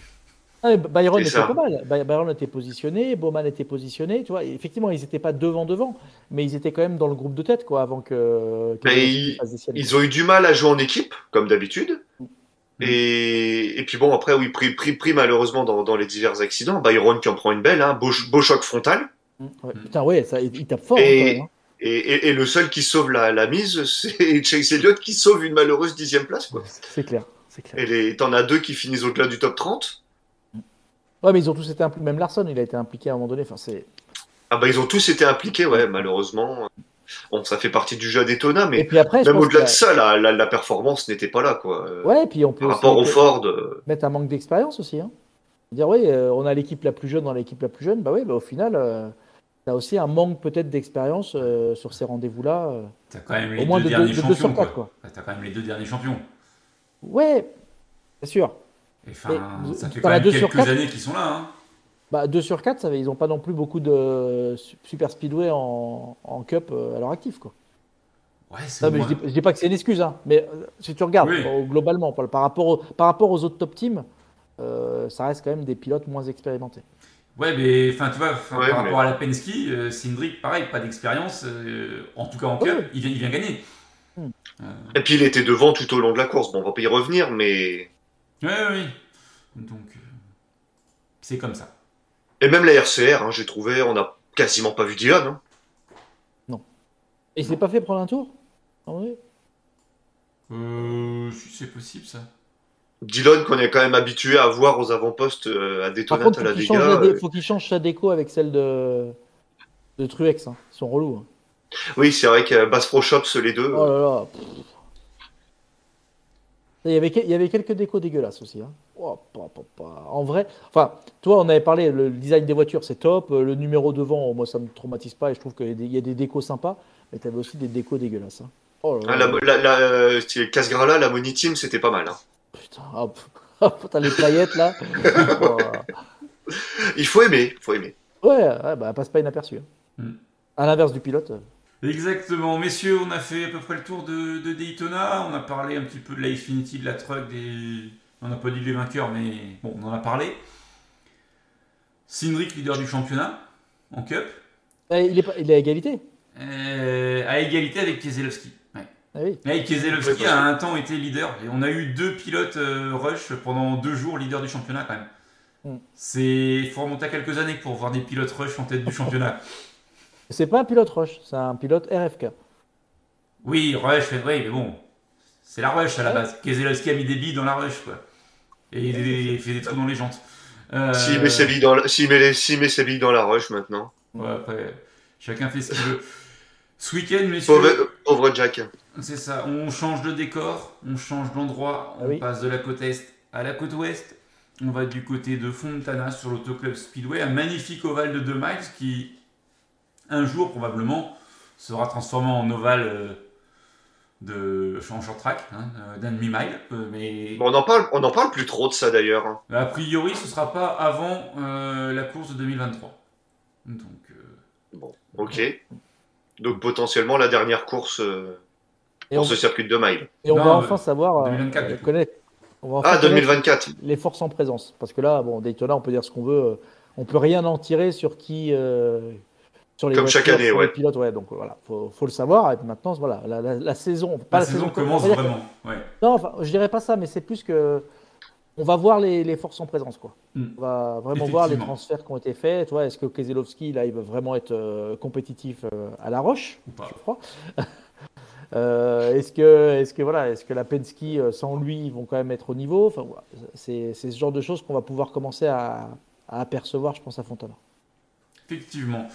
Ah, Byron était ça. pas mal. By- Byron était positionné, Bowman était positionné. Tu vois, effectivement, ils n'étaient pas devant devant, mais ils étaient quand même dans le groupe de tête, quoi, avant que. ils- ont eu du mal à jouer en équipe, comme d'habitude. Et, et puis bon, après, oui, pris, pris, pris malheureusement dans, dans les divers accidents. Byron qui en prend une belle, hein, beau, beau choc frontal. Mm, ouais. Putain, ouais, ça, il tape fort. hein, Et- hein. Et, le seul qui sauve la, la mise, c'est Chase Elliott qui sauve une malheureuse dixième place. Quoi. C'est clair, c'est clair. Et t'en as deux qui finissent au-delà du top 30. Ouais, mais ils ont tous été impliqués. Même Larson, il a été impliqué à un moment donné. Enfin, c'est. Ah bah ils ont tous été impliqués, ouais, malheureusement. Bon, ça fait partie du jeu à Daytona, Et mais puis après, même au-delà de ça, la, la, la performance n'était pas là, quoi. Euh, Ouais, et puis on peut Par aussi rapport au Ford, euh, mettre un manque d'expérience aussi. Hein. Dire, oui, euh, on a l'équipe la plus jeune dans l'équipe la plus jeune. Bah oui, bah, au final, euh, t'as aussi un manque peut-être d'expérience euh, sur ces rendez-vous-là. euh. T'as quand même les Au moins deux de deux- derniers de champions, quoi. T'as quand même les deux derniers champions. Ouais, c'est sûr. Enfin, ça fait quand même deux sur quelques quatre années qu'ils sont là. Hein. Bah, 2 sur 4, ça, va, ils n'ont pas non plus beaucoup de su- super speedway en, en cup euh, à leur actif. Quoi. Ouais, c'est Non, mais je, dis, je dis pas que c'est une excuse, hein, mais euh, si tu regardes Oui. euh, globalement, par, par rapport, au- par rapport aux autres top teams, euh, ça reste quand même des pilotes moins expérimentés. Ouais, mais enfin, tu vois, Ouais, par mais- rapport à la Penske, euh, Cindric, pareil, pas d'expérience. euh, en tout cas en cup, il, vient, il vient gagner. et puis il était devant tout au long de la course. Bon, on va pas y revenir, mais Ouais, ouais, oui. Donc, euh, c'est comme ça. et même la RCR, hein, j'ai trouvé, on a quasiment pas vu Dylan. Hein. Et il s'est pas fait prendre un tour Euh, si c'est possible ça. Dylan qu'on est quand même habitué à voir aux avant-postes euh, à Daytona qu'il change, Talladega. la dé- euh, faut qu'il change sa déco avec celle de, de Truex. Hein. Ils sont relous. hein. Oui, c'est vrai que Bass Pro Shops, les deux. Oh là là. pff. Il y, avait, il y avait quelques décos dégueulasses aussi. hein. Oh, pa, pa, pa. En vrai, enfin, toi, on avait parlé, le design des voitures, c'est top. euh, Le numéro devant, moi, ça me traumatise pas et je trouve qu'il y a des- il y a des décos sympas. Mais tu avais aussi des décos dégueulasses. hein. Oh là Ah, là. la, la, la, euh, c'est Casgrala, la Moni Team, c'était pas mal. hein. Putain, hop. Hop, t'as les paillettes là. Oh. Il faut aimer, faut aimer. Ouais, ouais, bah, elle passe pas inaperçue. hein. Mm. À l'inverse du pilote. Exactement, messieurs, on a fait à peu près le tour de, de Daytona. On a parlé un petit peu de la Xfinity, de la truck, des. On n'a pas dit les vainqueurs, mais bon, on en a parlé. Cindric, leader du championnat en Cup, eh, il, est pas- il est à égalité. euh, à égalité avec Keselowski. Ouais. Ah oui. Ouais, Keselowski a un temps été leader et on a eu deux pilotes euh, rush pendant deux jours leader du championnat quand même. Mm. C'est il faut remonter à quelques années pour voir des pilotes rush en tête du championnat. C'est pas un pilote Rush, c'est un pilote RFK. Oui, rush, oui, mais bon, c'est la rush à la Ouais. base. Keselowski a mis des billes dans la rush quoi, et il, il fait des trous dans les jantes. Euh, S'il met, ses billes dans la- s'il met, les- s'il met ses billes dans la rush maintenant. ouais, après, chacun fait ce qu'il veut. Ce week-end, messieurs, Pauvre, pauvre Jack. c'est ça, on change de décor, on change d'endroit, on Ah oui. passe de la côte est à la côte ouest. On va du côté de Fontana sur l'Autoclub Speedway, un magnifique ovale de 2 miles qui, un jour probablement, sera transformé en ovale euh, de en short track, hein, euh, d'un demi-mile. euh, mais Bon, on en parle, on en parle plus trop de ça d'ailleurs. hein. a priori, ce sera pas avant euh, la course de 2023. Donc, euh, Ok. Donc potentiellement la dernière course euh, Et pour on, ce circuit de 2 miles. et on Non, va euh, enfin savoir euh, 2024, euh, du coup. connaître, On va en Ah, faire 2024. les forces en présence. Parce que là, bon, Daytona, on peut dire ce qu'on veut. On peut rien en tirer sur qui. Euh, sur les Comme chaque année, sur ouais. les pilotes, ouais. Donc voilà, faut, faut le savoir. Et maintenant, voilà, la, la- la saison, pas La la, saison saison commence on va dire- vraiment. Ouais. Non, enfin, je dirais pas ça, mais c'est plus que on va voir les, les forces en présence, quoi. Mm. On va vraiment voir les transferts qui ont été faits. Tu vois, est-ce que Keselowski là, il va vraiment être euh, compétitif euh, à la roche, Ou pas. je crois. Euh, est-ce que, est-ce que voilà, est-ce que la Penske euh, sans lui, ils vont quand même être au niveau? Enfin, voilà, c'est ce genre de choses qu'on va pouvoir commencer à, à apercevoir, je pense, à Fontana. Effectivement.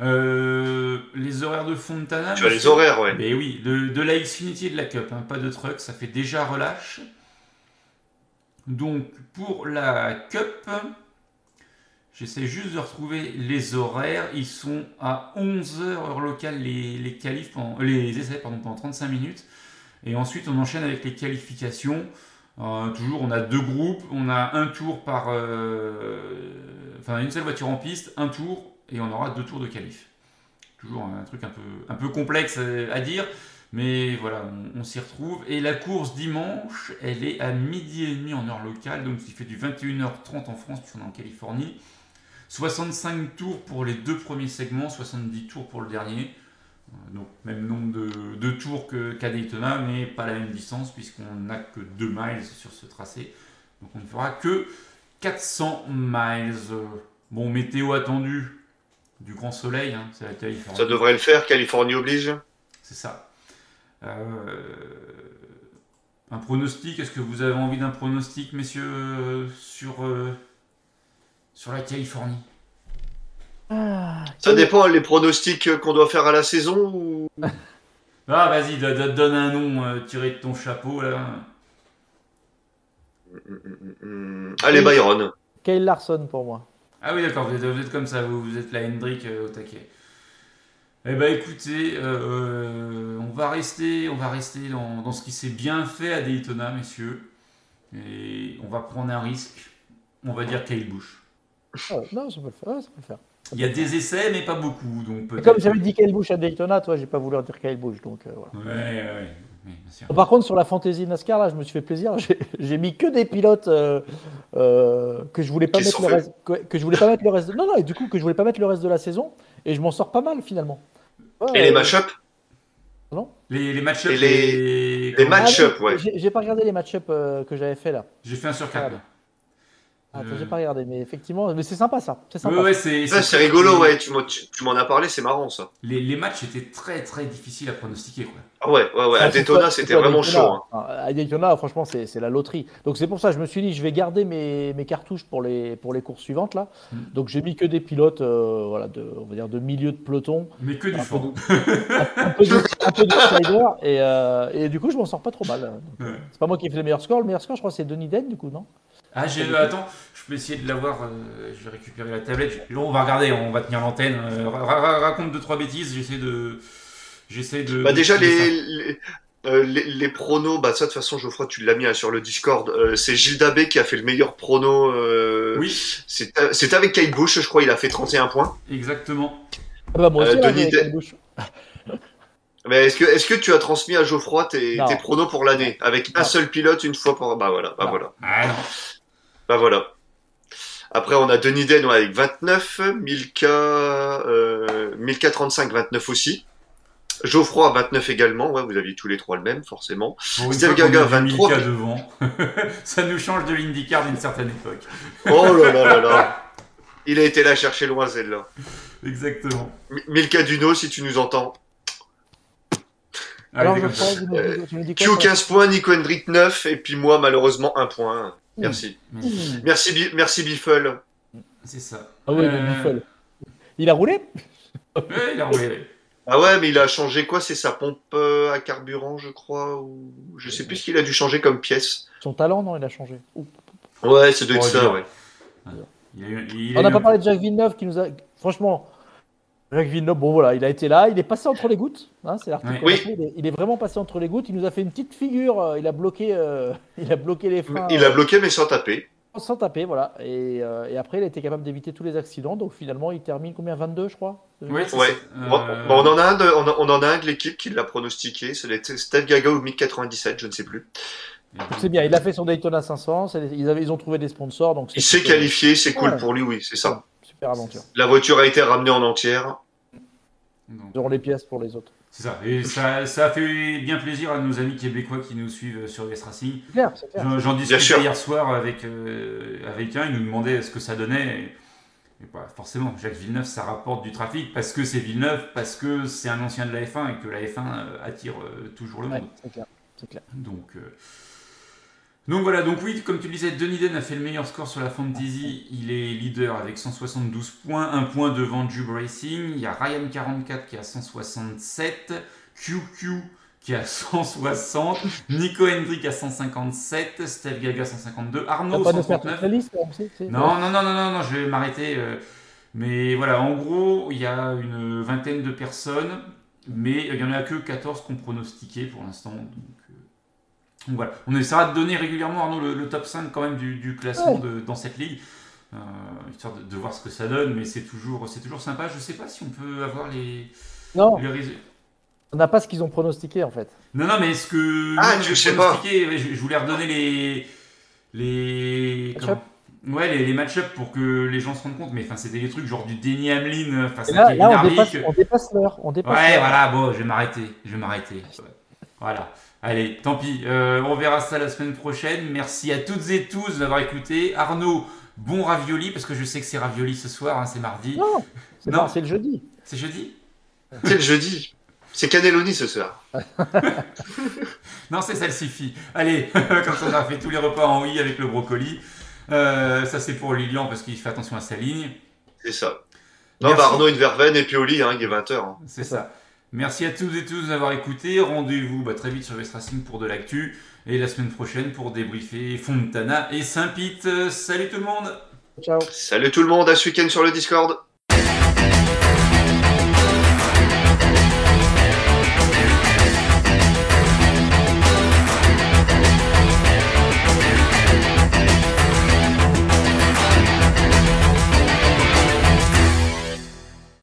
Euh, les horaires de Fontana. Tu as les horaires, ouais. Mais oui, de, de la Xfinity et de la Cup, hein, pas de truck, ça fait déjà relâche. Donc pour la Cup, j'essaie juste de retrouver les horaires. Ils sont à 11h heure locale les, les, qualifs pendant- euh, les essais pardon, pendant 35 minutes. Et ensuite on enchaîne avec les qualifications. Euh, toujours on a deux groupes, on a un tour par... euh, enfin une seule voiture en piste, un tour, et on aura deux tours de qualif. Toujours un truc un peu, un peu complexe à dire, mais voilà, on, s'y retrouve. Et la course dimanche, elle est à midi et demi en heure locale, donc il fait du 21h30 en France, puisqu'on est en Californie. 65 tours pour les deux premiers segments, 70 tours pour le dernier. Euh, Donc même nombre de, tours qu'à Daytona, mais pas la même distance, puisqu'on n'a que 2 miles sur ce tracé. Donc on ne fera que 400 miles. Bon, météo attendu, du grand soleil, hein, c'est la Californie. Ça devrait le faire, Californie oblige. C'est ça. Euh, un pronostic, est-ce que vous avez envie d'un pronostic, messieurs, euh, sur, euh, sur la Californie? Ah, Ça dépend les pronostics qu'on doit faire à la saison ou... Ah, vas-y, do- do- donne un nom euh, tiré de ton chapeau, là. Allez, Byron. Kyle Larson pour moi. Ah oui, d'accord, vous êtes, vous êtes comme ça, vous, vous êtes la Hendrick euh, au taquet. Eh ben écoutez, euh, on va rester, on va rester dans, dans ce qui s'est bien fait à Daytona, messieurs. Et on va prendre un risque. On va dire Kyle ouais, non, ça peut le faire. ouais, ça peut le faire. Il y a des essais, mais pas beaucoup. Donc peut-être. Comme j'avais dit Kyle Busch à Daytona, toi, j'ai pas voulu dire Kyle Busch, donc euh, voilà. Ouais, ouais, ouais, par contre, sur la fantaisie NASCAR, là, je me suis fait plaisir. J'ai mis que des pilotes euh, euh, que je voulais pas mettre le reste, que, je voulais pas mettre le reste. De, non, non, et du coup que je voulais pas mettre le reste de la saison, et je m'en sors pas mal finalement. Et les euh, match-ups non les, match-ups. Les, match-ups, ouais. J'ai pas regardé les match-ups que j'avais fait là. J'ai fait un sur 4. Ah, Attends, j'ai pas regardé, mais effectivement, mais c'est sympa ça. C'est sympa. Ouais, c'est, rigolo, ouais. Tu m'en, as parlé, c'est marrant ça. Les, matchs étaient très très difficiles à pronostiquer. Ah ouais, ouais, ouais. À ah, Daytona, c'était vraiment chaud. Hein. Ah, à Daytona, franchement, c'est, la loterie. Donc c'est pour ça, je me suis dit, je vais garder mes, cartouches pour les, pour les courses suivantes là. Mm. Donc j'ai mis que des pilotes, euh, voilà, de, on va dire de milieu de peloton. Mais que du fond. un, peu de, un d'outsider et, euh, et du coup, je m'en sors pas trop mal. C'est pas moi qui ai fait le meilleur score. Le meilleur score, je crois, c'est Denis Den, du coup, non? Ah, j'ai, attends, je peux essayer de l'avoir. euh, je vais récupérer la tablette. Là, on va regarder, on va tenir l'antenne. Euh, ra- ra- raconte deux trois bêtises. J'essaie de. J'essaie de. Bah déjà les, les, euh, les, les pronos, bah ça de toute façon Geoffroy tu l'as mis hein, sur le Discord, euh, c'est Gilles Dabé qui a fait le meilleur prono, euh, Oui, c'est c'est avec Kate Bush je crois, il a fait 31 points. exactement. ah bah, Moi aussi, là, Denis bouche. Mais est-ce que, est-ce que tu as transmis à Geoffroy tes, pronos pour l'année avec un seul pilote une fois par, bah voilà, bah Non. voilà, Ah non. Bah voilà. Après on a Denis Den ouais, avec 29, Milka, euh, Milka 35, 29 aussi. Geoffroy 29 également, ouais, vous aviez tous les trois le même forcément. Une Steve Gaga, a mis 23. Milka devant. ça nous change de l'IndyCar d'une certaine époque. Oh là là là là. Il a été là chercher loin celle-là. Exactement. Mi- Milka Duno, si tu nous entends. Allez, Alors, je Euh, Q quoi sur la- 15 points, Nico Hendrick 9, et puis moi malheureusement 1 point. Merci. Mmh. Merci, Bi- merci Biffle. C'est ça. Ah oui, Euh, le Biffle. Il a roulé ouais, il a roulé. Ah ouais, mais il a changé quoi? C'est sa pompe euh, à carburant, je crois, ou je sais plus ce qu'il a dû changer comme pièce. Son talent, non, il a changé. Ouh. Ouais, c'est doit être Oh, ça, ouais. Il a eu- il a On n'a pas parlé de Jacques Villeneuve qui nous a. Franchement, Jacques Villeneuve, bon voilà, il a été là, il est passé entre les gouttes. Hein, c'est l'article Oui. il, est, vraiment passé entre les gouttes. Il nous a fait une petite figure. euh, il a bloqué, euh, il a bloqué les freins. Il a euh, bloqué mais sans taper. sans taper, voilà. Et, euh, et après, il a été capable d'éviter tous les accidents. Donc finalement, il termine combien 22, je crois. C'est Ouais. Bon, Euh, bon, on en a un de, on, a- on en a un de l'équipe qui l'a pronostiqué. C'est Steve Gaga ou Mick 97, je ne sais plus. C'est bien, il a fait son Daytona 500, c'est- ils, avaient, ils ont trouvé des sponsors, donc Il s'est qualifié, c'est cool Ouais. pour lui, oui, c'est ça. super aventure. La voiture a été ramenée en entière. Donc, auront les pièces pour les autres. C'est ça. Et ça, ça a fait bien plaisir à nos amis québécois qui nous suivent sur US Racing. J'en- discutais hier soir avec, euh, avec un, il nous demandait ce que ça donnait. Et, et bah, forcément, Jacques Villeneuve, ça rapporte du trafic parce que c'est Villeneuve, parce que c'est un ancien de la F1 et que la F1 euh, attire euh, toujours le Ouais, monde. c'est clair. C'est clair. Donc, euh, donc voilà, donc oui, comme tu le disais, Dunedin a fait le meilleur score sur la Fantasy. Il est leader avec 172 points, un point devant Jube Racing. Il y a Ryan44 qui a 167, QQ qui a 160, Nico Hendrick à 157, Steph Gaga 152, T'as Arnaud pas de faire 139. toute la liste, comme c'est- c'est- Non, non, non, non, non, non, je vais m'arrêter. euh, mais voilà, en gros, il y a une vingtaine de personnes, mais il n'y en a que 14 qu'on pronostiqué pour l'instant. Donc, donc voilà, on essaiera de donner régulièrement, Arnaud, le, le top 5 quand même du, du classement Ouais. de, dans cette ligue, euh, histoire de, de voir ce que ça donne, mais c'est toujours, c'est toujours sympa. Je sais pas si on peut avoir les, Non, les résultats. on n'a pas ce qu'ils ont pronostiqué en fait. Non, non, mais est-ce que. Ah, avait sais pas. Je, je voulais redonner les. Les. Comment Ouais, les, les match-up pour que les gens se rendent compte, mais enfin, c'était des trucs genre du Denny Hamlin face à Kevin là on, dépasse, on dépasse l'heure. On dépasse Ouais, voilà, bon, je vais m'arrêter. Je vais m'arrêter. Ouais. Voilà. Allez, tant pis. Euh, on verra ça la semaine prochaine. Merci à toutes et tous d'avoir écouté. Arnaud, bon ravioli, parce que je sais que c'est ravioli ce soir, hein, c'est mardi. Non, c'est Non. pas- c'est le jeudi. C'est jeudi C'est le jeudi. C'est Cannelloni ce soir. Non, c'est salsifis. Allez, comme ça, on a fait tous les repas en oui avec le brocoli. Euh, ça, c'est pour Lilian parce qu'il fait attention à sa ligne. C'est ça. Non, bah Arnaud, une verveine et puis au lit, hein, il est 20h. C'est ça. Merci à toutes et tous d'avoir écouté. Rendez-vous bah, très vite sur West Racing pour de l'actu. Et la semaine prochaine pour débriefer Fontana et Saint-Pete. Euh, Salut tout le monde Ciao. Salut tout le monde, à ce week-end sur le Discord.